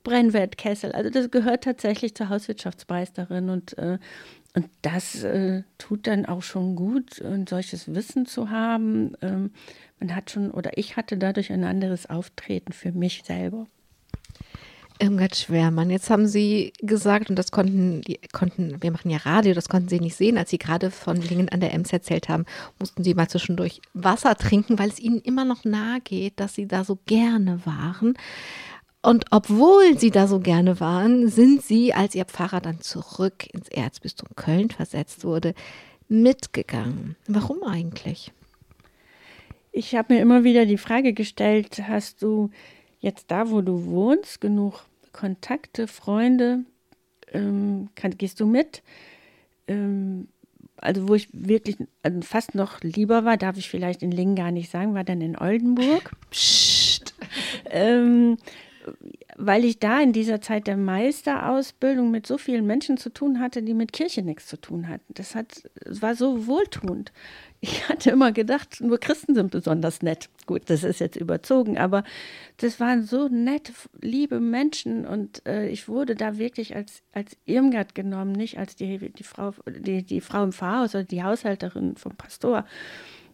Brennwertkessel. Also das gehört tatsächlich zur Hauswirtschaftsmeisterin und, äh, und das äh, tut dann auch schon gut, ein solches Wissen zu haben. Ähm, man hat schon, oder ich hatte dadurch ein anderes Auftreten für mich selber. Irmgard Schwermann, jetzt haben Sie gesagt, und das konnten, konnten, wir machen ja Radio, das konnten Sie nicht sehen, als Sie gerade von Lingen an der Ems erzählt haben, mussten Sie mal zwischendurch Wasser trinken, weil es Ihnen immer noch nahe geht, dass Sie da so gerne waren. Und obwohl Sie da so gerne waren, sind Sie, als Ihr Pfarrer dann zurück ins Erzbistum Köln versetzt wurde, mitgegangen. Warum eigentlich? Ich habe mir immer wieder die Frage gestellt, hast du jetzt da, wo du wohnst, genug Kontakte, Freunde, ähm, kann, gehst du mit? Ähm, also wo ich wirklich also fast noch lieber war, darf ich vielleicht in Lingen gar nicht sagen, war dann in Oldenburg. Psst. ähm, weil ich da in dieser Zeit der Meisterausbildung mit so vielen Menschen zu tun hatte, die mit Kirche nichts zu tun hatten. Das hat, war so wohltuend ich hatte immer gedacht, nur Christen sind besonders nett. Gut, das ist jetzt überzogen, aber das waren so nett, liebe Menschen und äh, ich wurde da wirklich als, als Irmgard genommen, nicht als die, die, Frau, die, die Frau im Pfarrhaus oder die Haushälterin vom Pastor.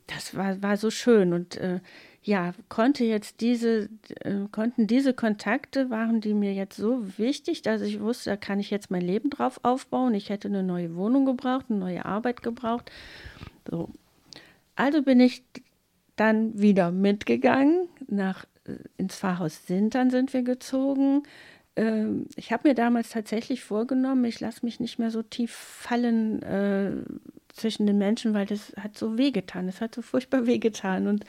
Das war, war so schön und äh, ja, konnte jetzt diese, äh, konnten diese Kontakte, waren die mir jetzt so wichtig, dass ich wusste, da kann ich jetzt mein Leben drauf aufbauen. Ich hätte eine neue Wohnung gebraucht, eine neue Arbeit gebraucht. So, also bin ich dann wieder mitgegangen nach äh, ins Pfarrhaus Sintern sind wir gezogen. Ähm, ich habe mir damals tatsächlich vorgenommen, ich lasse mich nicht mehr so tief fallen äh, zwischen den Menschen, weil das hat so wehgetan. Das hat so furchtbar wehgetan. Und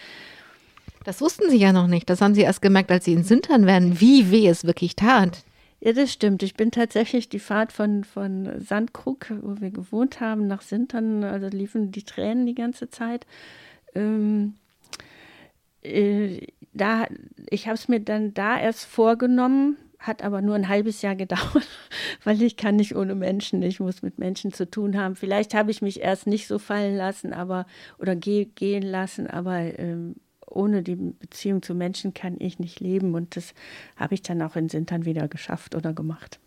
das wussten Sie ja noch nicht. Das haben Sie erst gemerkt, als Sie in Sintern werden, wie weh es wirklich tat. Ja, das stimmt. Ich bin tatsächlich die Fahrt von, von Sandkrug, wo wir gewohnt haben, nach Sintern, also liefen die Tränen die ganze Zeit. Ähm, äh, da, ich habe es mir dann da erst vorgenommen, hat aber nur ein halbes Jahr gedauert, weil ich kann nicht ohne Menschen, ich muss mit Menschen zu tun haben. Vielleicht habe ich mich erst nicht so fallen lassen, aber oder geh, gehen lassen, aber ähm, ohne die Beziehung zu Menschen kann ich nicht leben. Und das habe ich dann auch in Sintern wieder geschafft oder gemacht.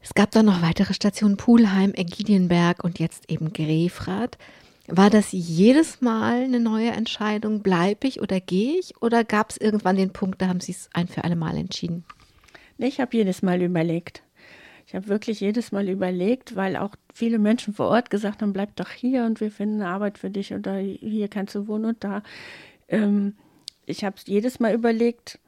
Es gab dann noch weitere Stationen, Pulheim, Ägidienberg und jetzt eben Grefrath. War das jedes Mal eine neue Entscheidung? Bleibe ich oder gehe ich? Oder gab es irgendwann den Punkt, da haben Sie es ein für alle Mal entschieden? Ich habe jedes Mal überlegt. Ich habe wirklich jedes Mal überlegt, weil auch viele Menschen vor Ort gesagt haben, bleib doch hier und wir finden eine Arbeit für dich oder hier kannst du wohnen und da. Ähm, ich habe jedes Mal überlegt,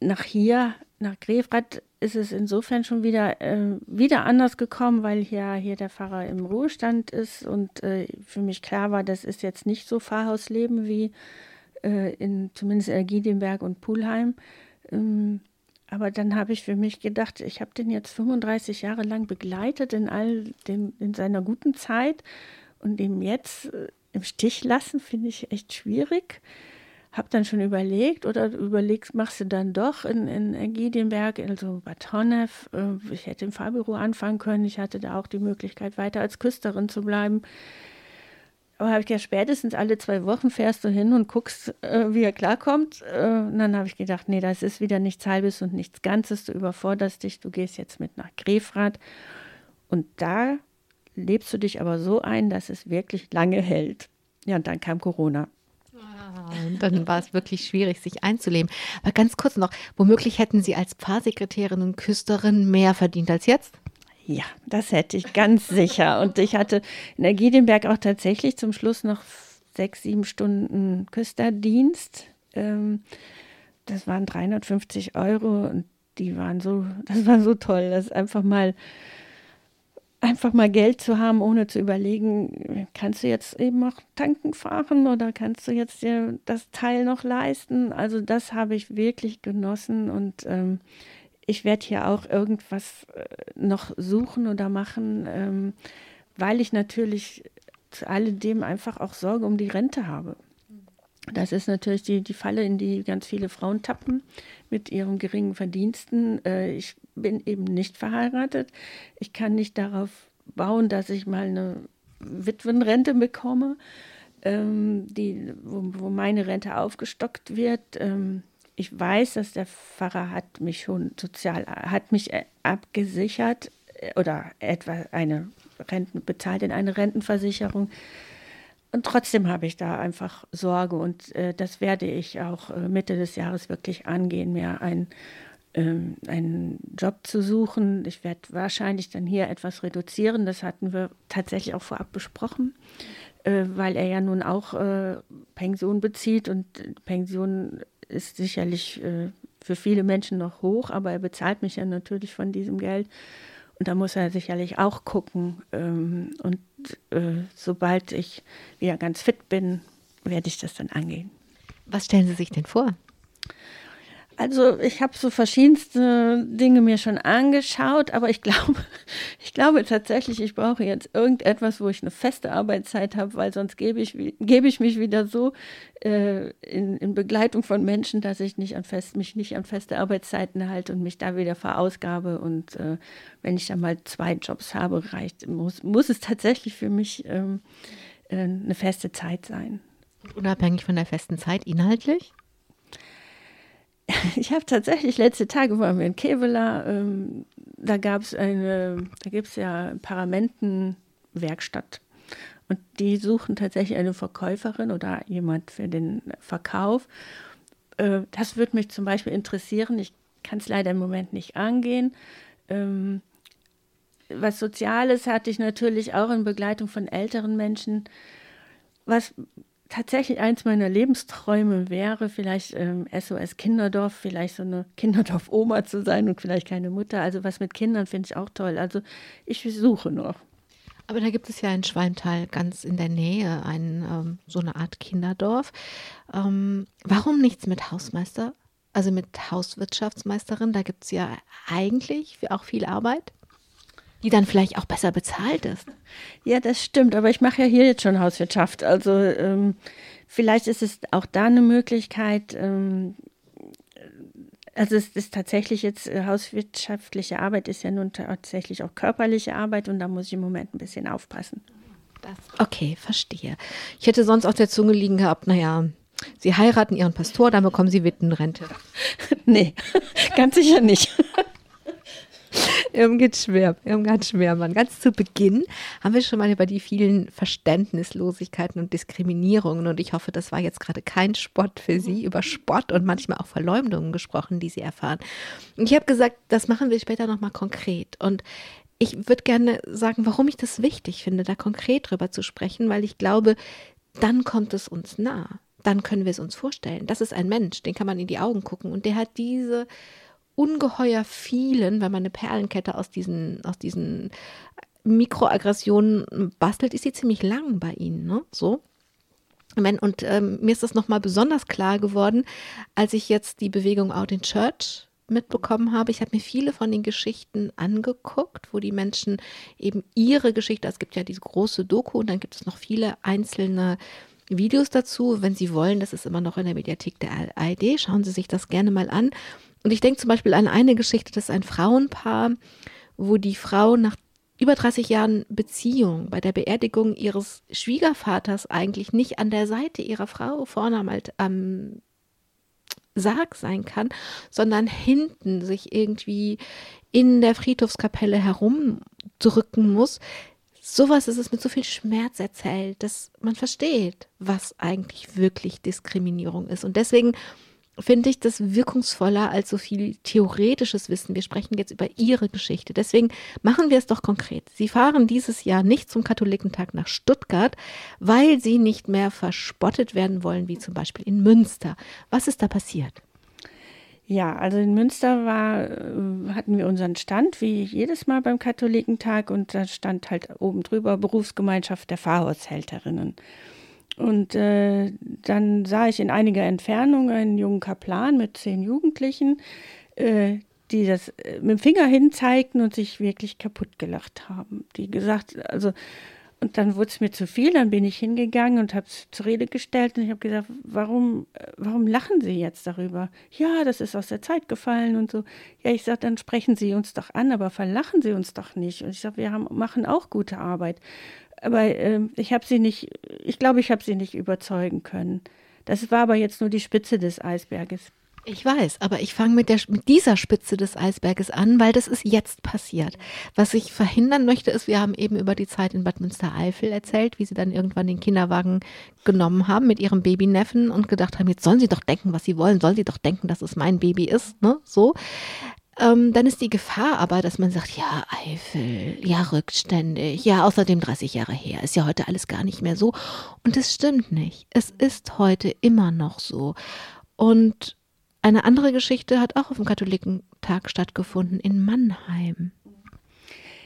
nach hier, nach Grefrath ist es insofern schon wieder, äh, wieder anders gekommen, weil hier, hier der Pfarrer im Ruhestand ist und äh, für mich klar war, das ist jetzt nicht so Pfarrhausleben wie äh, in zumindest in Giedienberg und Pulheim. Ähm, aber dann habe ich für mich gedacht, ich habe den jetzt 35 Jahre lang begleitet in all dem, in seiner guten Zeit und ihm jetzt äh, im Stich lassen, finde ich echt schwierig. habe dann schon überlegt oder überlegst, machst du dann doch in, in Giedienberg, also Bad Honnef. Äh, ich hätte im Fahrbüro anfangen können. Ich hatte da auch die Möglichkeit, weiter als Küsterin zu bleiben. Aber habe ich ja spätestens alle zwei Wochen fährst du hin und guckst, äh, wie er klarkommt. Äh, und dann habe ich gedacht, nee, das ist wieder nichts Halbes und nichts Ganzes. Du überforderst dich, du gehst jetzt mit nach Grefrath. Und da lebst du dich aber so ein, dass es wirklich lange hält. Ja, und dann kam Corona. Und dann war es wirklich schwierig, sich einzuleben. Aber ganz kurz noch, womöglich hätten Sie als Pfarrsekretärin und Küsterin mehr verdient als jetzt? Ja, das hätte ich ganz sicher. Und ich hatte in der Giedenberg auch tatsächlich zum Schluss noch sechs, sieben Stunden Küsterdienst. Ähm, das waren 350 Euro und die waren so, das war so toll, das einfach mal einfach mal Geld zu haben, ohne zu überlegen, kannst du jetzt eben auch tanken fahren oder kannst du jetzt dir das Teil noch leisten? Also das habe ich wirklich genossen und ähm, ich werde hier auch irgendwas äh, noch suchen oder machen, ähm, weil ich natürlich zu alledem einfach auch Sorge um die Rente habe. Das ist natürlich die, die Falle, in die ganz viele Frauen tappen mit ihren geringen Verdiensten. Äh, ich bin eben nicht verheiratet. Ich kann nicht darauf bauen, dass ich mal eine Witwenrente bekomme, ähm, die, wo, wo, meine Rente aufgestockt wird. Ähm, ich weiß, dass der Pfarrer hat mich schon sozial, hat mich äh, abgesichert äh, oder etwa eine Renten bezahlt in eine Rentenversicherung. Und trotzdem habe ich da einfach Sorge und äh, das werde ich auch äh, Mitte des Jahres wirklich angehen, mir ein, ähm, einen Job zu suchen. Ich werde wahrscheinlich dann hier etwas reduzieren. Das hatten wir tatsächlich auch vorab besprochen, äh, weil er ja nun auch äh, Pension bezieht und Pension ist sicherlich äh, für viele Menschen noch hoch, aber er bezahlt mich ja natürlich von diesem Geld. Und da muss er sicherlich auch gucken. Ähm, und äh, sobald ich wieder ganz fit bin, werde ich das dann angehen. Was stellen Sie sich denn vor? Also ich habe so verschiedenste Dinge mir schon angeschaut, aber ich glaube, ich glaube tatsächlich, ich brauche jetzt irgendetwas, wo ich eine feste Arbeitszeit habe, weil sonst gebe ich, gebe ich mich wieder so äh, in, in, Begleitung von Menschen, dass ich nicht an fest, mich nicht an feste Arbeitszeiten halte und mich da wieder verausgabe. Und äh, wenn ich dann mal zwei Jobs habe, reicht, muss, muss es tatsächlich für mich ähm, äh, eine feste Zeit sein. Unabhängig von der festen Zeit, inhaltlich? ich habe tatsächlich letzte Tage waren wir in Kevela, ähm, da gab es eine, da gibt es ja Paramentenwerkstatt. Und die suchen tatsächlich eine Verkäuferin oder jemand für den Verkauf. Äh, das würde mich zum Beispiel interessieren. Ich kann es leider im Moment nicht angehen. Ähm, was Soziales hatte ich natürlich auch in Begleitung von älteren Menschen. Was tatsächlich eins meiner Lebensträume wäre, vielleicht ähm, SOS Kinderdorf, vielleicht so eine Kinderdorf-Oma zu sein und vielleicht keine Mutter. Also was mit Kindern finde ich auch toll. Also ich suche noch. Aber da gibt es ja in Schwalmtal ganz in der Nähe ein, ähm, so eine Art Kinderdorf. Ähm, warum nichts mit Hausmeister? Also mit Hauswirtschaftsmeisterin, da gibt es ja eigentlich auch viel Arbeit die dann vielleicht auch besser bezahlt ist. Ja, das stimmt, aber ich mache ja hier jetzt schon Hauswirtschaft. Also ähm, vielleicht ist es auch da eine Möglichkeit. Ähm, also es ist tatsächlich jetzt äh, hauswirtschaftliche Arbeit ist ja nun tatsächlich auch körperliche Arbeit und da muss ich im Moment ein bisschen aufpassen. Das, okay, verstehe. Ich hätte sonst auf der Zunge liegen gehabt, naja, Sie heiraten Ihren Pastor, dann bekommen Sie Wittenrente. nee, ganz sicher nicht. Irmgard Schwer, Irmgard Schwermann. Ganz zu Beginn haben wir schon mal über die vielen Verständnislosigkeiten und Diskriminierungen und ich hoffe, das war jetzt gerade kein Spott für Sie, über Spott und manchmal auch Verleumdungen gesprochen, die Sie erfahren. Und ich habe gesagt, das machen wir später nochmal konkret und ich würde gerne sagen, warum ich das wichtig finde, da konkret drüber zu sprechen, weil ich glaube, dann kommt es uns nah. Dann können wir es uns vorstellen. Das ist ein Mensch, den kann man in die Augen gucken und der hat diese ungeheuer vielen, wenn man eine Perlenkette aus diesen, aus diesen Mikroaggressionen bastelt, ist sie ziemlich lang bei ihnen, ne? So. Und ähm, mir ist das nochmal besonders klar geworden, als ich jetzt die Bewegung Out in Church mitbekommen habe. Ich habe mir viele von den Geschichten angeguckt, wo die Menschen eben ihre Geschichte, es gibt ja diese große Doku und dann gibt es noch viele einzelne Videos dazu. Wenn Sie wollen, das ist immer noch in der Mediathek der ARD. Schauen Sie sich das gerne mal an. Und ich denke zum Beispiel an eine Geschichte, das ist ein Frauenpaar, wo die Frau nach über 30 Jahren Beziehung bei der Beerdigung ihres Schwiegervaters eigentlich nicht an der Seite ihrer Frau vorne am, am Sarg sein kann, sondern hinten sich irgendwie in der Friedhofskapelle herumdrücken muss. Sowas ist es mit so viel Schmerz erzählt, dass man versteht, was eigentlich wirklich Diskriminierung ist. Und deswegen finde ich das wirkungsvoller als so viel theoretisches Wissen. Wir sprechen jetzt über Ihre Geschichte. Deswegen machen wir es doch konkret. Sie fahren dieses Jahr nicht zum Katholikentag nach Stuttgart, weil Sie nicht mehr verspottet werden wollen, wie zum Beispiel in Münster. Was ist da passiert? Ja, also in Münster war, äh, hatten wir unseren Stand, wie jedes Mal beim Katholikentag, und da stand halt oben drüber Berufsgemeinschaft der Pfarrhaushälterinnen. Und äh, dann sah ich in einiger Entfernung einen jungen Kaplan mit zehn Jugendlichen, äh, die das äh, mit dem Finger hinzeigten und sich wirklich kaputt gelacht haben. Die gesagt, also, und dann wurde es mir zu viel, dann bin ich hingegangen und habe es zur Rede gestellt und ich habe gesagt, warum, äh, warum lachen Sie jetzt darüber? Ja, das ist aus der Zeit gefallen und so. Ja, ich sage, dann sprechen Sie uns doch an, aber verlachen Sie uns doch nicht. Und ich sage, wir haben, machen auch gute Arbeit aber äh, ich habe sie nicht, ich glaube, ich habe sie nicht überzeugen können. Das war aber jetzt nur die Spitze des Eisberges. Ich weiß, aber ich fange mit, mit dieser Spitze des Eisberges an, weil das ist jetzt passiert. Was ich verhindern möchte, ist, wir haben eben über die Zeit in Bad Münstereifel erzählt, wie sie dann irgendwann den Kinderwagen genommen haben mit ihrem Babyneffen und gedacht haben, jetzt sollen sie doch denken, was sie wollen, sollen sie doch denken, dass es mein Baby ist, ne? So ähm, dann ist die Gefahr aber, dass man sagt, ja, Eifel, ja, rückständig, ja, außerdem 30 Jahre her, ist ja heute alles gar nicht mehr so. Und es stimmt nicht. Es ist heute immer noch so. Und eine andere Geschichte hat auch auf dem Katholikentag stattgefunden in Mannheim.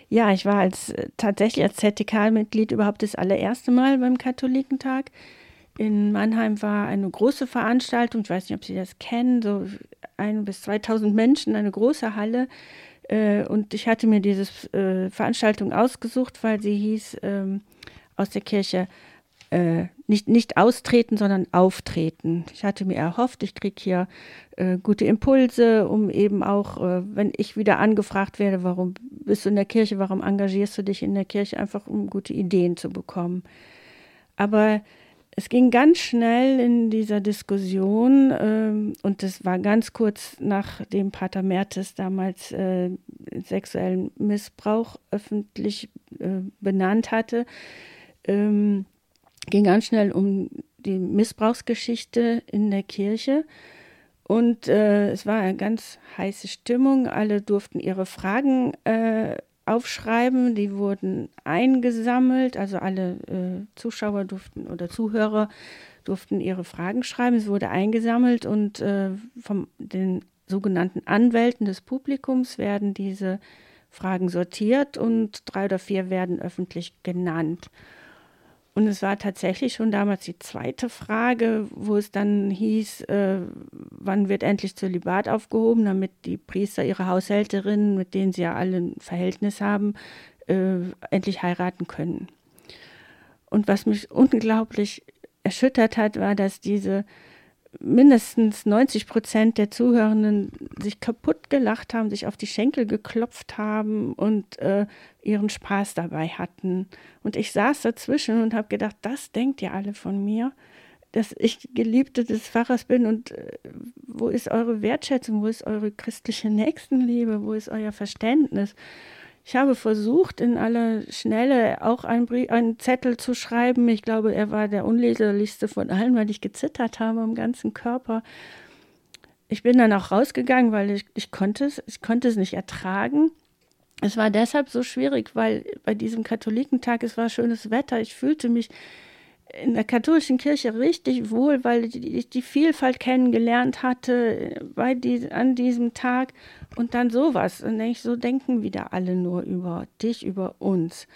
Ja, ich war als tatsächlich als ZTK-Mitglied überhaupt das allererste Mal beim Katholikentag. In Mannheim war eine große Veranstaltung, ich weiß nicht, ob Sie das kennen, so ein bis 2000 Menschen, eine große Halle. Äh, und ich hatte mir diese äh, Veranstaltung ausgesucht, weil sie hieß, ähm, aus der Kirche äh, nicht, nicht austreten, sondern auftreten. Ich hatte mir erhofft, ich kriege hier äh, gute Impulse, um eben auch, äh, wenn ich wieder angefragt werde, warum bist du in der Kirche, warum engagierst du dich in der Kirche, einfach um gute Ideen zu bekommen. Aber es ging ganz schnell in dieser Diskussion ähm, und das war ganz kurz nachdem Pater Mertes damals äh, sexuellen Missbrauch öffentlich äh, benannt hatte, ähm, ging ganz schnell um die Missbrauchsgeschichte in der Kirche. Und äh, es war eine ganz heiße Stimmung. Alle durften ihre Fragen äh, aufschreiben. Die wurden eingesammelt, also alle äh, Zuschauer durften oder Zuhörer durften ihre Fragen schreiben. Es wurde eingesammelt und äh, von den sogenannten Anwälten des Publikums werden diese Fragen sortiert und drei oder vier werden öffentlich genannt. Und es war tatsächlich schon damals die zweite Frage, wo es dann hieß, äh, wann wird endlich Zölibat aufgehoben, damit die Priester ihre Haushälterinnen, mit denen sie ja alle ein Verhältnis haben, äh, endlich heiraten können. Und was mich unglaublich erschüttert hat, war, dass diese mindestens 90 Prozent der Zuhörenden sich kaputt gelacht haben, sich auf die Schenkel geklopft haben und äh, ihren Spaß dabei hatten. Und ich saß dazwischen und habe gedacht, das denkt ihr alle von mir, dass ich Geliebte des Pfarrers bin und äh, wo ist eure Wertschätzung, wo ist eure christliche Nächstenliebe, wo ist euer Verständnis? Ich habe versucht, in aller Schnelle auch einen, Brief, einen Zettel zu schreiben. Ich glaube, er war der unleserlichste von allen, weil ich gezittert habe am ganzen Körper. Ich bin dann auch rausgegangen, weil ich, ich, konnte, es, ich konnte es nicht ertragen. Es war deshalb so schwierig, weil bei diesem Katholikentag, es war schönes Wetter. Ich fühlte mich in der katholischen Kirche richtig wohl, weil ich die Vielfalt kennengelernt hatte bei die, an diesem Tag und dann sowas. Und ich, so denken wieder alle nur über dich, über uns.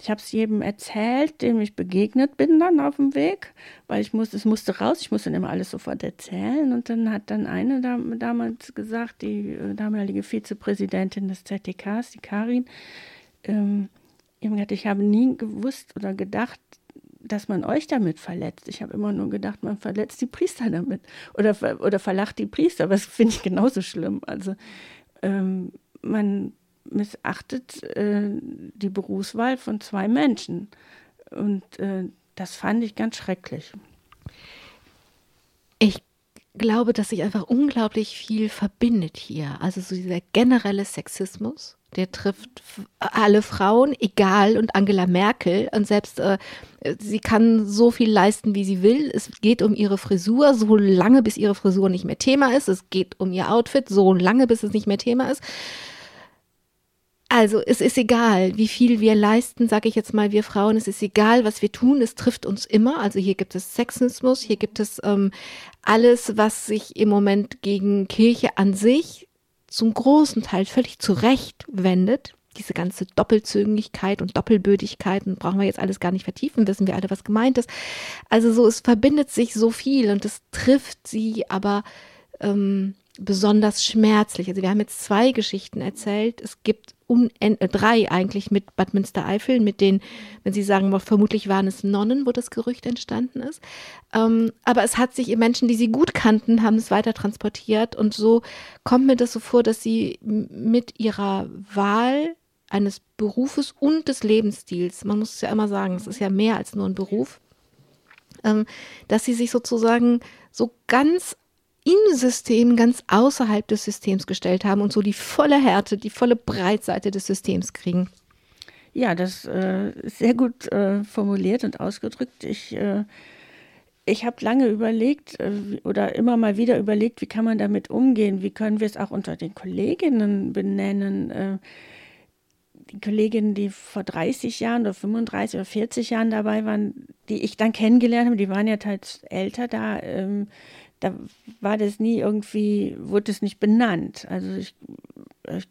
Ich habe es jedem erzählt, dem ich begegnet bin dann auf dem Weg, weil ich musste, es musste raus, ich musste immer alles sofort erzählen. Und dann hat dann eine damals gesagt, die äh, damalige Vizepräsidentin des ZDKs, die Karin, ähm, ich habe nie gewusst oder gedacht, dass man euch damit verletzt. Ich habe immer nur gedacht, man verletzt die Priester damit oder, oder verlacht die Priester, aber das finde ich genauso schlimm. Also ähm, man missachtet äh, die Berufswahl von zwei Menschen und äh, das fand ich ganz schrecklich. Ich glaube, dass sich einfach unglaublich viel verbindet hier. Also so dieser generelle Sexismus, der trifft alle Frauen, egal und Angela Merkel und selbst äh, sie kann so viel leisten, wie sie will. Es geht um ihre Frisur, so lange bis ihre Frisur nicht mehr Thema ist. Es geht um ihr Outfit, so lange bis es nicht mehr Thema ist. Also es ist egal, wie viel wir leisten, sage ich jetzt mal, wir Frauen, es ist egal, was wir tun, es trifft uns immer. Also hier gibt es Sexismus, hier gibt es ähm, alles, was sich im Moment gegen Kirche an sich zum großen Teil völlig zurecht wendet. Diese ganze Doppelzüngigkeit und Doppelbödigkeit, brauchen wir jetzt alles gar nicht vertiefen, wissen wir alle, was gemeint ist. Also so, es verbindet sich so viel und es trifft sie aber ähm, besonders schmerzlich. Also wir haben jetzt zwei Geschichten erzählt. Es gibt um, äh, drei eigentlich mit Bad Münstereifel, mit den, wenn Sie sagen, vermutlich waren es Nonnen, wo das Gerücht entstanden ist. Ähm, aber es hat sich Menschen, die Sie gut kannten, haben es weiter transportiert und so kommt mir das so vor, dass Sie mit Ihrer Wahl eines Berufes und des Lebensstils, man muss es ja immer sagen, es ist ja mehr als nur ein Beruf, ähm, dass Sie sich sozusagen so ganz im System ganz außerhalb des Systems gestellt haben und so die volle Härte, die volle Breitseite des Systems kriegen. Ja, das äh, ist sehr gut äh, formuliert und ausgedrückt. Ich, äh, ich habe lange überlegt äh, oder immer mal wieder überlegt, wie kann man damit umgehen, wie können wir es auch unter den Kolleginnen benennen. Äh, die Kolleginnen, die vor 30 Jahren oder 35 oder 40 Jahren dabei waren, die ich dann kennengelernt habe, die waren ja teils älter da. Ähm, da war das nie irgendwie, wurde es nicht benannt. Also ich, ich,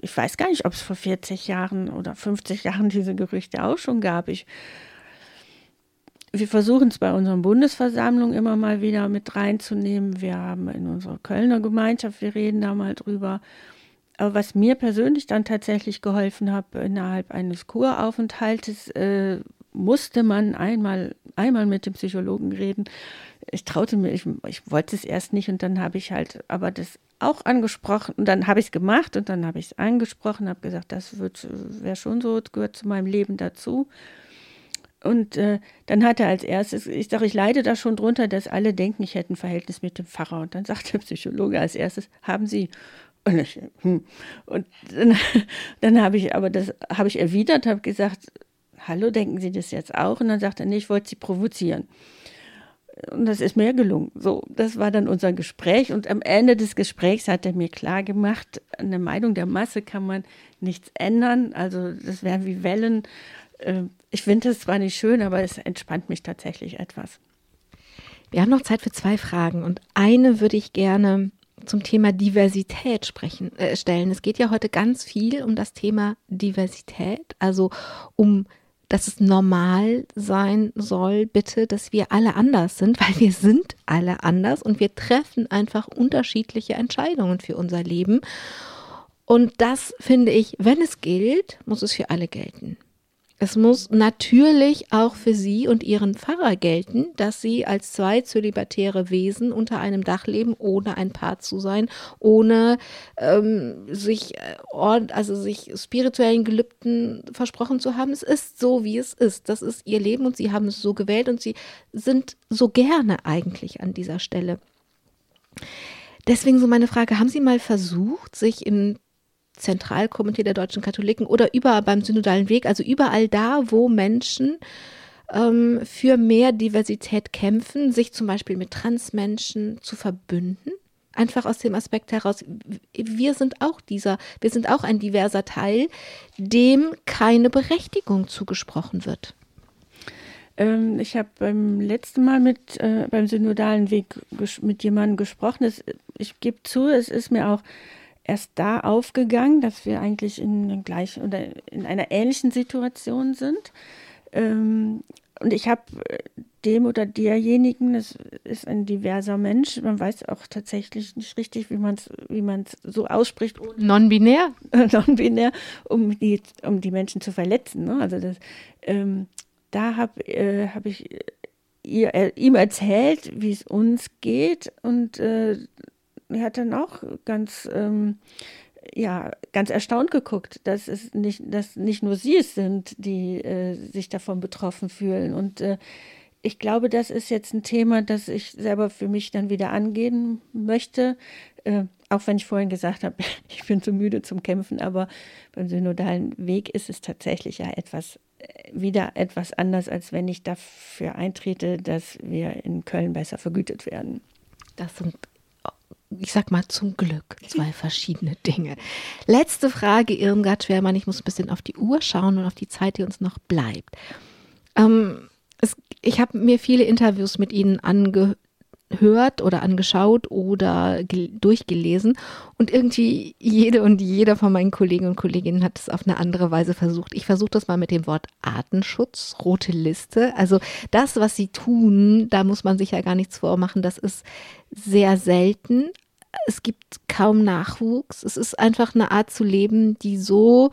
ich weiß gar nicht, ob es vor 40 Jahren oder 50 Jahren diese Gerüchte auch schon gab. Ich, wir versuchen es bei unseren Bundesversammlungen immer mal wieder mit reinzunehmen. Wir haben in unserer Kölner Gemeinschaft, wir reden da mal drüber. Aber was mir persönlich dann tatsächlich geholfen hat, innerhalb eines Kuraufenthaltes, äh, musste man einmal, einmal mit dem Psychologen reden. Ich traute mir, ich, ich wollte es erst nicht und dann habe ich halt aber das auch angesprochen und dann habe ich es gemacht und dann habe ich es angesprochen, habe gesagt, das wäre schon so, gehört zu meinem Leben dazu. Und äh, dann hat er als erstes, ich sage, ich leide da schon drunter, dass alle denken, ich hätte ein Verhältnis mit dem Pfarrer. Und dann sagt der Psychologe als erstes, haben Sie. Und, ich, hm. und dann, dann habe ich aber das habe ich erwidert, habe gesagt, hallo, denken Sie das jetzt auch? Und dann sagt er, nee, ich wollte Sie provozieren. Und das ist mir gelungen. So, das war dann unser Gespräch. Und am Ende des Gesprächs hat er mir klar gemacht, an der Meinung der Masse kann man nichts ändern. Also das wären wie Wellen. Äh, ich finde das zwar nicht schön, aber es entspannt mich tatsächlich etwas. Wir haben noch Zeit für zwei Fragen. Und eine würde ich gerne zum Thema Diversität sprechen, äh, stellen. Es geht ja heute ganz viel um das Thema Diversität, also um dass es normal sein soll, bitte, dass wir alle anders sind, weil wir sind alle anders und wir treffen einfach unterschiedliche Entscheidungen für unser Leben. Und das finde ich, wenn es gilt, muss es für alle gelten. Es muss natürlich auch für Sie und Ihren Pfarrer gelten, dass Sie als zwei zölibatäre Wesen unter einem Dach leben, ohne ein Paar zu sein, ohne ähm, sich, äh, also sich spirituellen Gelübden versprochen zu haben. Es ist so, wie es ist. Das ist Ihr Leben und Sie haben es so gewählt und Sie sind so gerne eigentlich an dieser Stelle. Deswegen so meine Frage, haben Sie mal versucht, sich in Zentralkomitee der deutschen Katholiken oder überall beim synodalen Weg, also überall da, wo Menschen ähm, für mehr Diversität kämpfen, sich zum Beispiel mit Transmenschen zu verbünden. Einfach aus dem Aspekt heraus, wir sind auch dieser, wir sind auch ein diverser Teil, dem keine Berechtigung zugesprochen wird. Ähm, ich habe beim letzten Mal mit äh, beim synodalen Weg mit jemandem gesprochen. Das, ich gebe zu, es ist mir auch erst da aufgegangen, dass wir eigentlich in gleichen oder in einer ähnlichen Situation sind. Ähm, und ich habe äh, dem oder derjenigen, das ist ein diverser Mensch, man weiß auch tatsächlich nicht richtig, wie man es wie so ausspricht. Non-binär? Non-binär, um die, um die Menschen zu verletzen. Ne? Also das, ähm, da habe äh, hab ich ihr, äh, ihm erzählt, wie es uns geht und äh, er hat dann auch ganz ähm, ja, ganz erstaunt geguckt, dass es nicht, dass nicht nur sie es sind, die äh, sich davon betroffen fühlen. Und äh, ich glaube, das ist jetzt ein Thema, das ich selber für mich dann wieder angehen möchte. Äh, auch wenn ich vorhin gesagt habe, ich bin zu müde zum Kämpfen, aber beim synodalen Weg ist es tatsächlich ja etwas äh, wieder etwas anders, als wenn ich dafür eintrete, dass wir in Köln besser vergütet werden. Das sind ich sag mal zum Glück zwei verschiedene Dinge. Letzte Frage, Irmgard Schwermann. Ich muss ein bisschen auf die Uhr schauen und auf die Zeit, die uns noch bleibt. Ähm, es, ich habe mir viele Interviews mit Ihnen angehört hört oder angeschaut oder durchgelesen und irgendwie jede und jeder von meinen Kollegen und Kolleginnen hat es auf eine andere Weise versucht. Ich versuche das mal mit dem Wort Artenschutz, rote Liste. Also das, was sie tun, da muss man sich ja gar nichts vormachen. Das ist sehr selten, es gibt kaum Nachwuchs. Es ist einfach eine Art zu leben, die so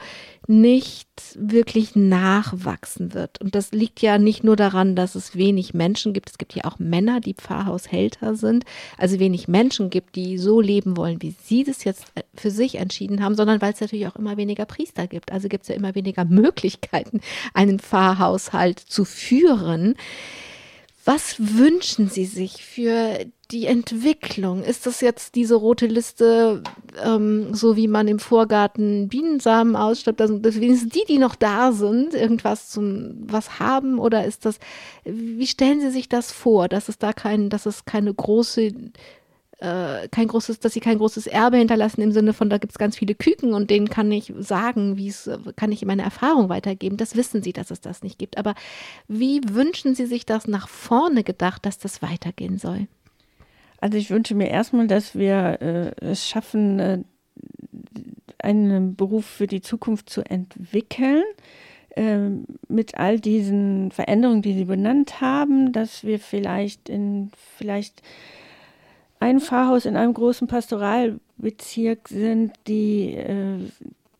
nicht wirklich nachwachsen wird. Und das liegt ja nicht nur daran, dass es wenig Menschen gibt. Es gibt ja auch Männer, die Pfarrhaushälter sind. Also wenig Menschen gibt, die so leben wollen, wie sie das jetzt für sich entschieden haben, sondern weil es natürlich auch immer weniger Priester gibt. Also gibt es ja immer weniger Möglichkeiten, einen Pfarrhaushalt zu führen. Was wünschen Sie sich für die Entwicklung? Ist das jetzt diese rote Liste, ähm, so wie man im Vorgarten Bienensamen ausschleppt, also wenigstens die, die noch da sind, irgendwas zum was haben? Oder ist das, wie stellen Sie sich das vor, dass es da kein, dass es keine große äh, kein großes, dass sie kein großes Erbe hinterlassen im Sinne von, da gibt es ganz viele Küken und denen kann ich sagen, wie es, kann ich meine Erfahrung weitergeben. Das wissen sie, dass es das nicht gibt. Aber wie wünschen Sie sich das nach vorne gedacht, dass das weitergehen soll? Also ich wünsche mir erstmal, dass wir äh, es schaffen, äh, einen Beruf für die Zukunft zu entwickeln äh, mit all diesen Veränderungen, die Sie benannt haben, dass wir vielleicht in vielleicht ein Pfarrhaus in einem großen Pastoralbezirk sind, die äh,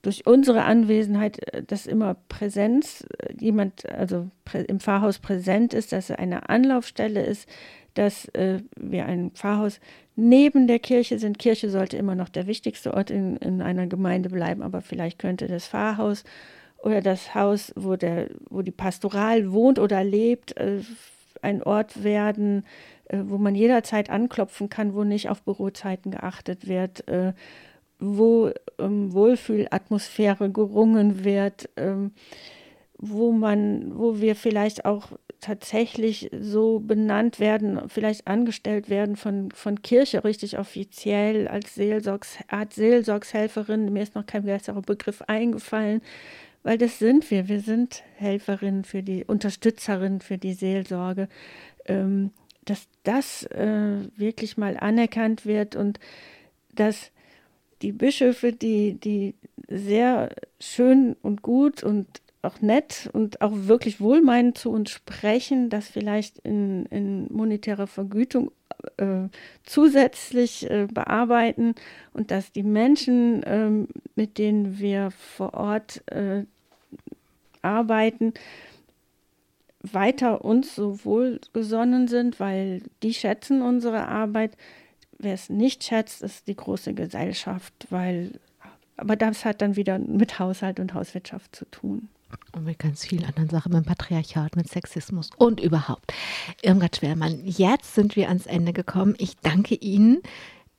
durch unsere Anwesenheit, äh, dass immer Präsenz, äh, jemand also im Pfarrhaus präsent ist, dass er eine Anlaufstelle ist, dass äh, wir ein Pfarrhaus neben der Kirche sind. Kirche sollte immer noch der wichtigste Ort in, in einer Gemeinde bleiben, aber vielleicht könnte das Pfarrhaus oder das Haus, wo, der, wo die Pastoral wohnt oder lebt, äh, ein Ort werden, äh, wo man jederzeit anklopfen kann, wo nicht auf Bürozeiten geachtet wird, äh, wo ähm, Wohlfühlatmosphäre gerungen wird, ähm, wo man, wo wir vielleicht auch tatsächlich so benannt werden, vielleicht angestellt werden von, von Kirche richtig offiziell als Seelsorgs, Art Seelsorgshelferin. Mir ist noch kein besserer Begriff eingefallen, weil das sind wir. Wir sind Helferinnen für die Unterstützerin für die Seelsorge. Ähm, dass das äh, wirklich mal anerkannt wird und dass die Bischöfe, die, die sehr schön und gut und auch nett und auch wirklich wohlmeinend zu uns sprechen, das vielleicht in, in monetärer Vergütung äh, zusätzlich äh, bearbeiten und dass die Menschen, äh, mit denen wir vor Ort äh, arbeiten, weiter uns so wohlgesonnen sind, weil die schätzen unsere Arbeit. Wer es nicht schätzt, ist die große Gesellschaft, weil, aber das hat dann wieder mit Haushalt und Hauswirtschaft zu tun. Und mit ganz vielen anderen Sachen, mit Patriarchat, mit Sexismus und überhaupt. Irmgard Schwermann, jetzt sind wir ans Ende gekommen. Ich danke Ihnen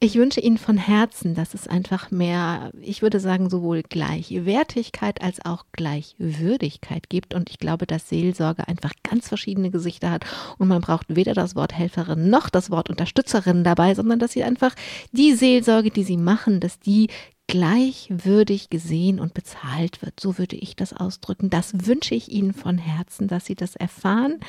ich wünsche Ihnen von Herzen, dass es einfach mehr, ich würde sagen, sowohl Gleichwertigkeit als auch Gleichwürdigkeit gibt. Und ich glaube, dass Seelsorge einfach ganz verschiedene Gesichter hat. Und man braucht weder das Wort Helferin noch das Wort Unterstützerin dabei, sondern dass sie einfach die Seelsorge, die sie machen, dass die gleichwürdig gesehen und bezahlt wird. So würde ich das ausdrücken. Das wünsche ich Ihnen von Herzen, dass Sie das erfahren.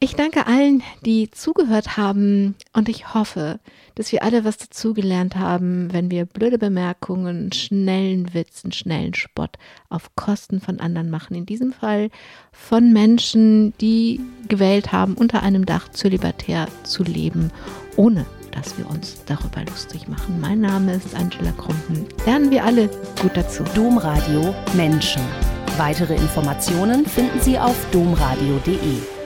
Ich danke allen, die zugehört haben und ich hoffe, dass wir alle was dazugelernt haben, wenn wir blöde Bemerkungen, schnellen Witzen, schnellen Spott auf Kosten von anderen machen. In diesem Fall von Menschen, die gewählt haben, unter einem Dach zu libertär zu leben, ohne dass wir uns darüber lustig machen. Mein Name ist Angela Krumpen. Lernen wir alle gut dazu. Domradio Menschen Weitere Informationen finden Sie auf domradio.de.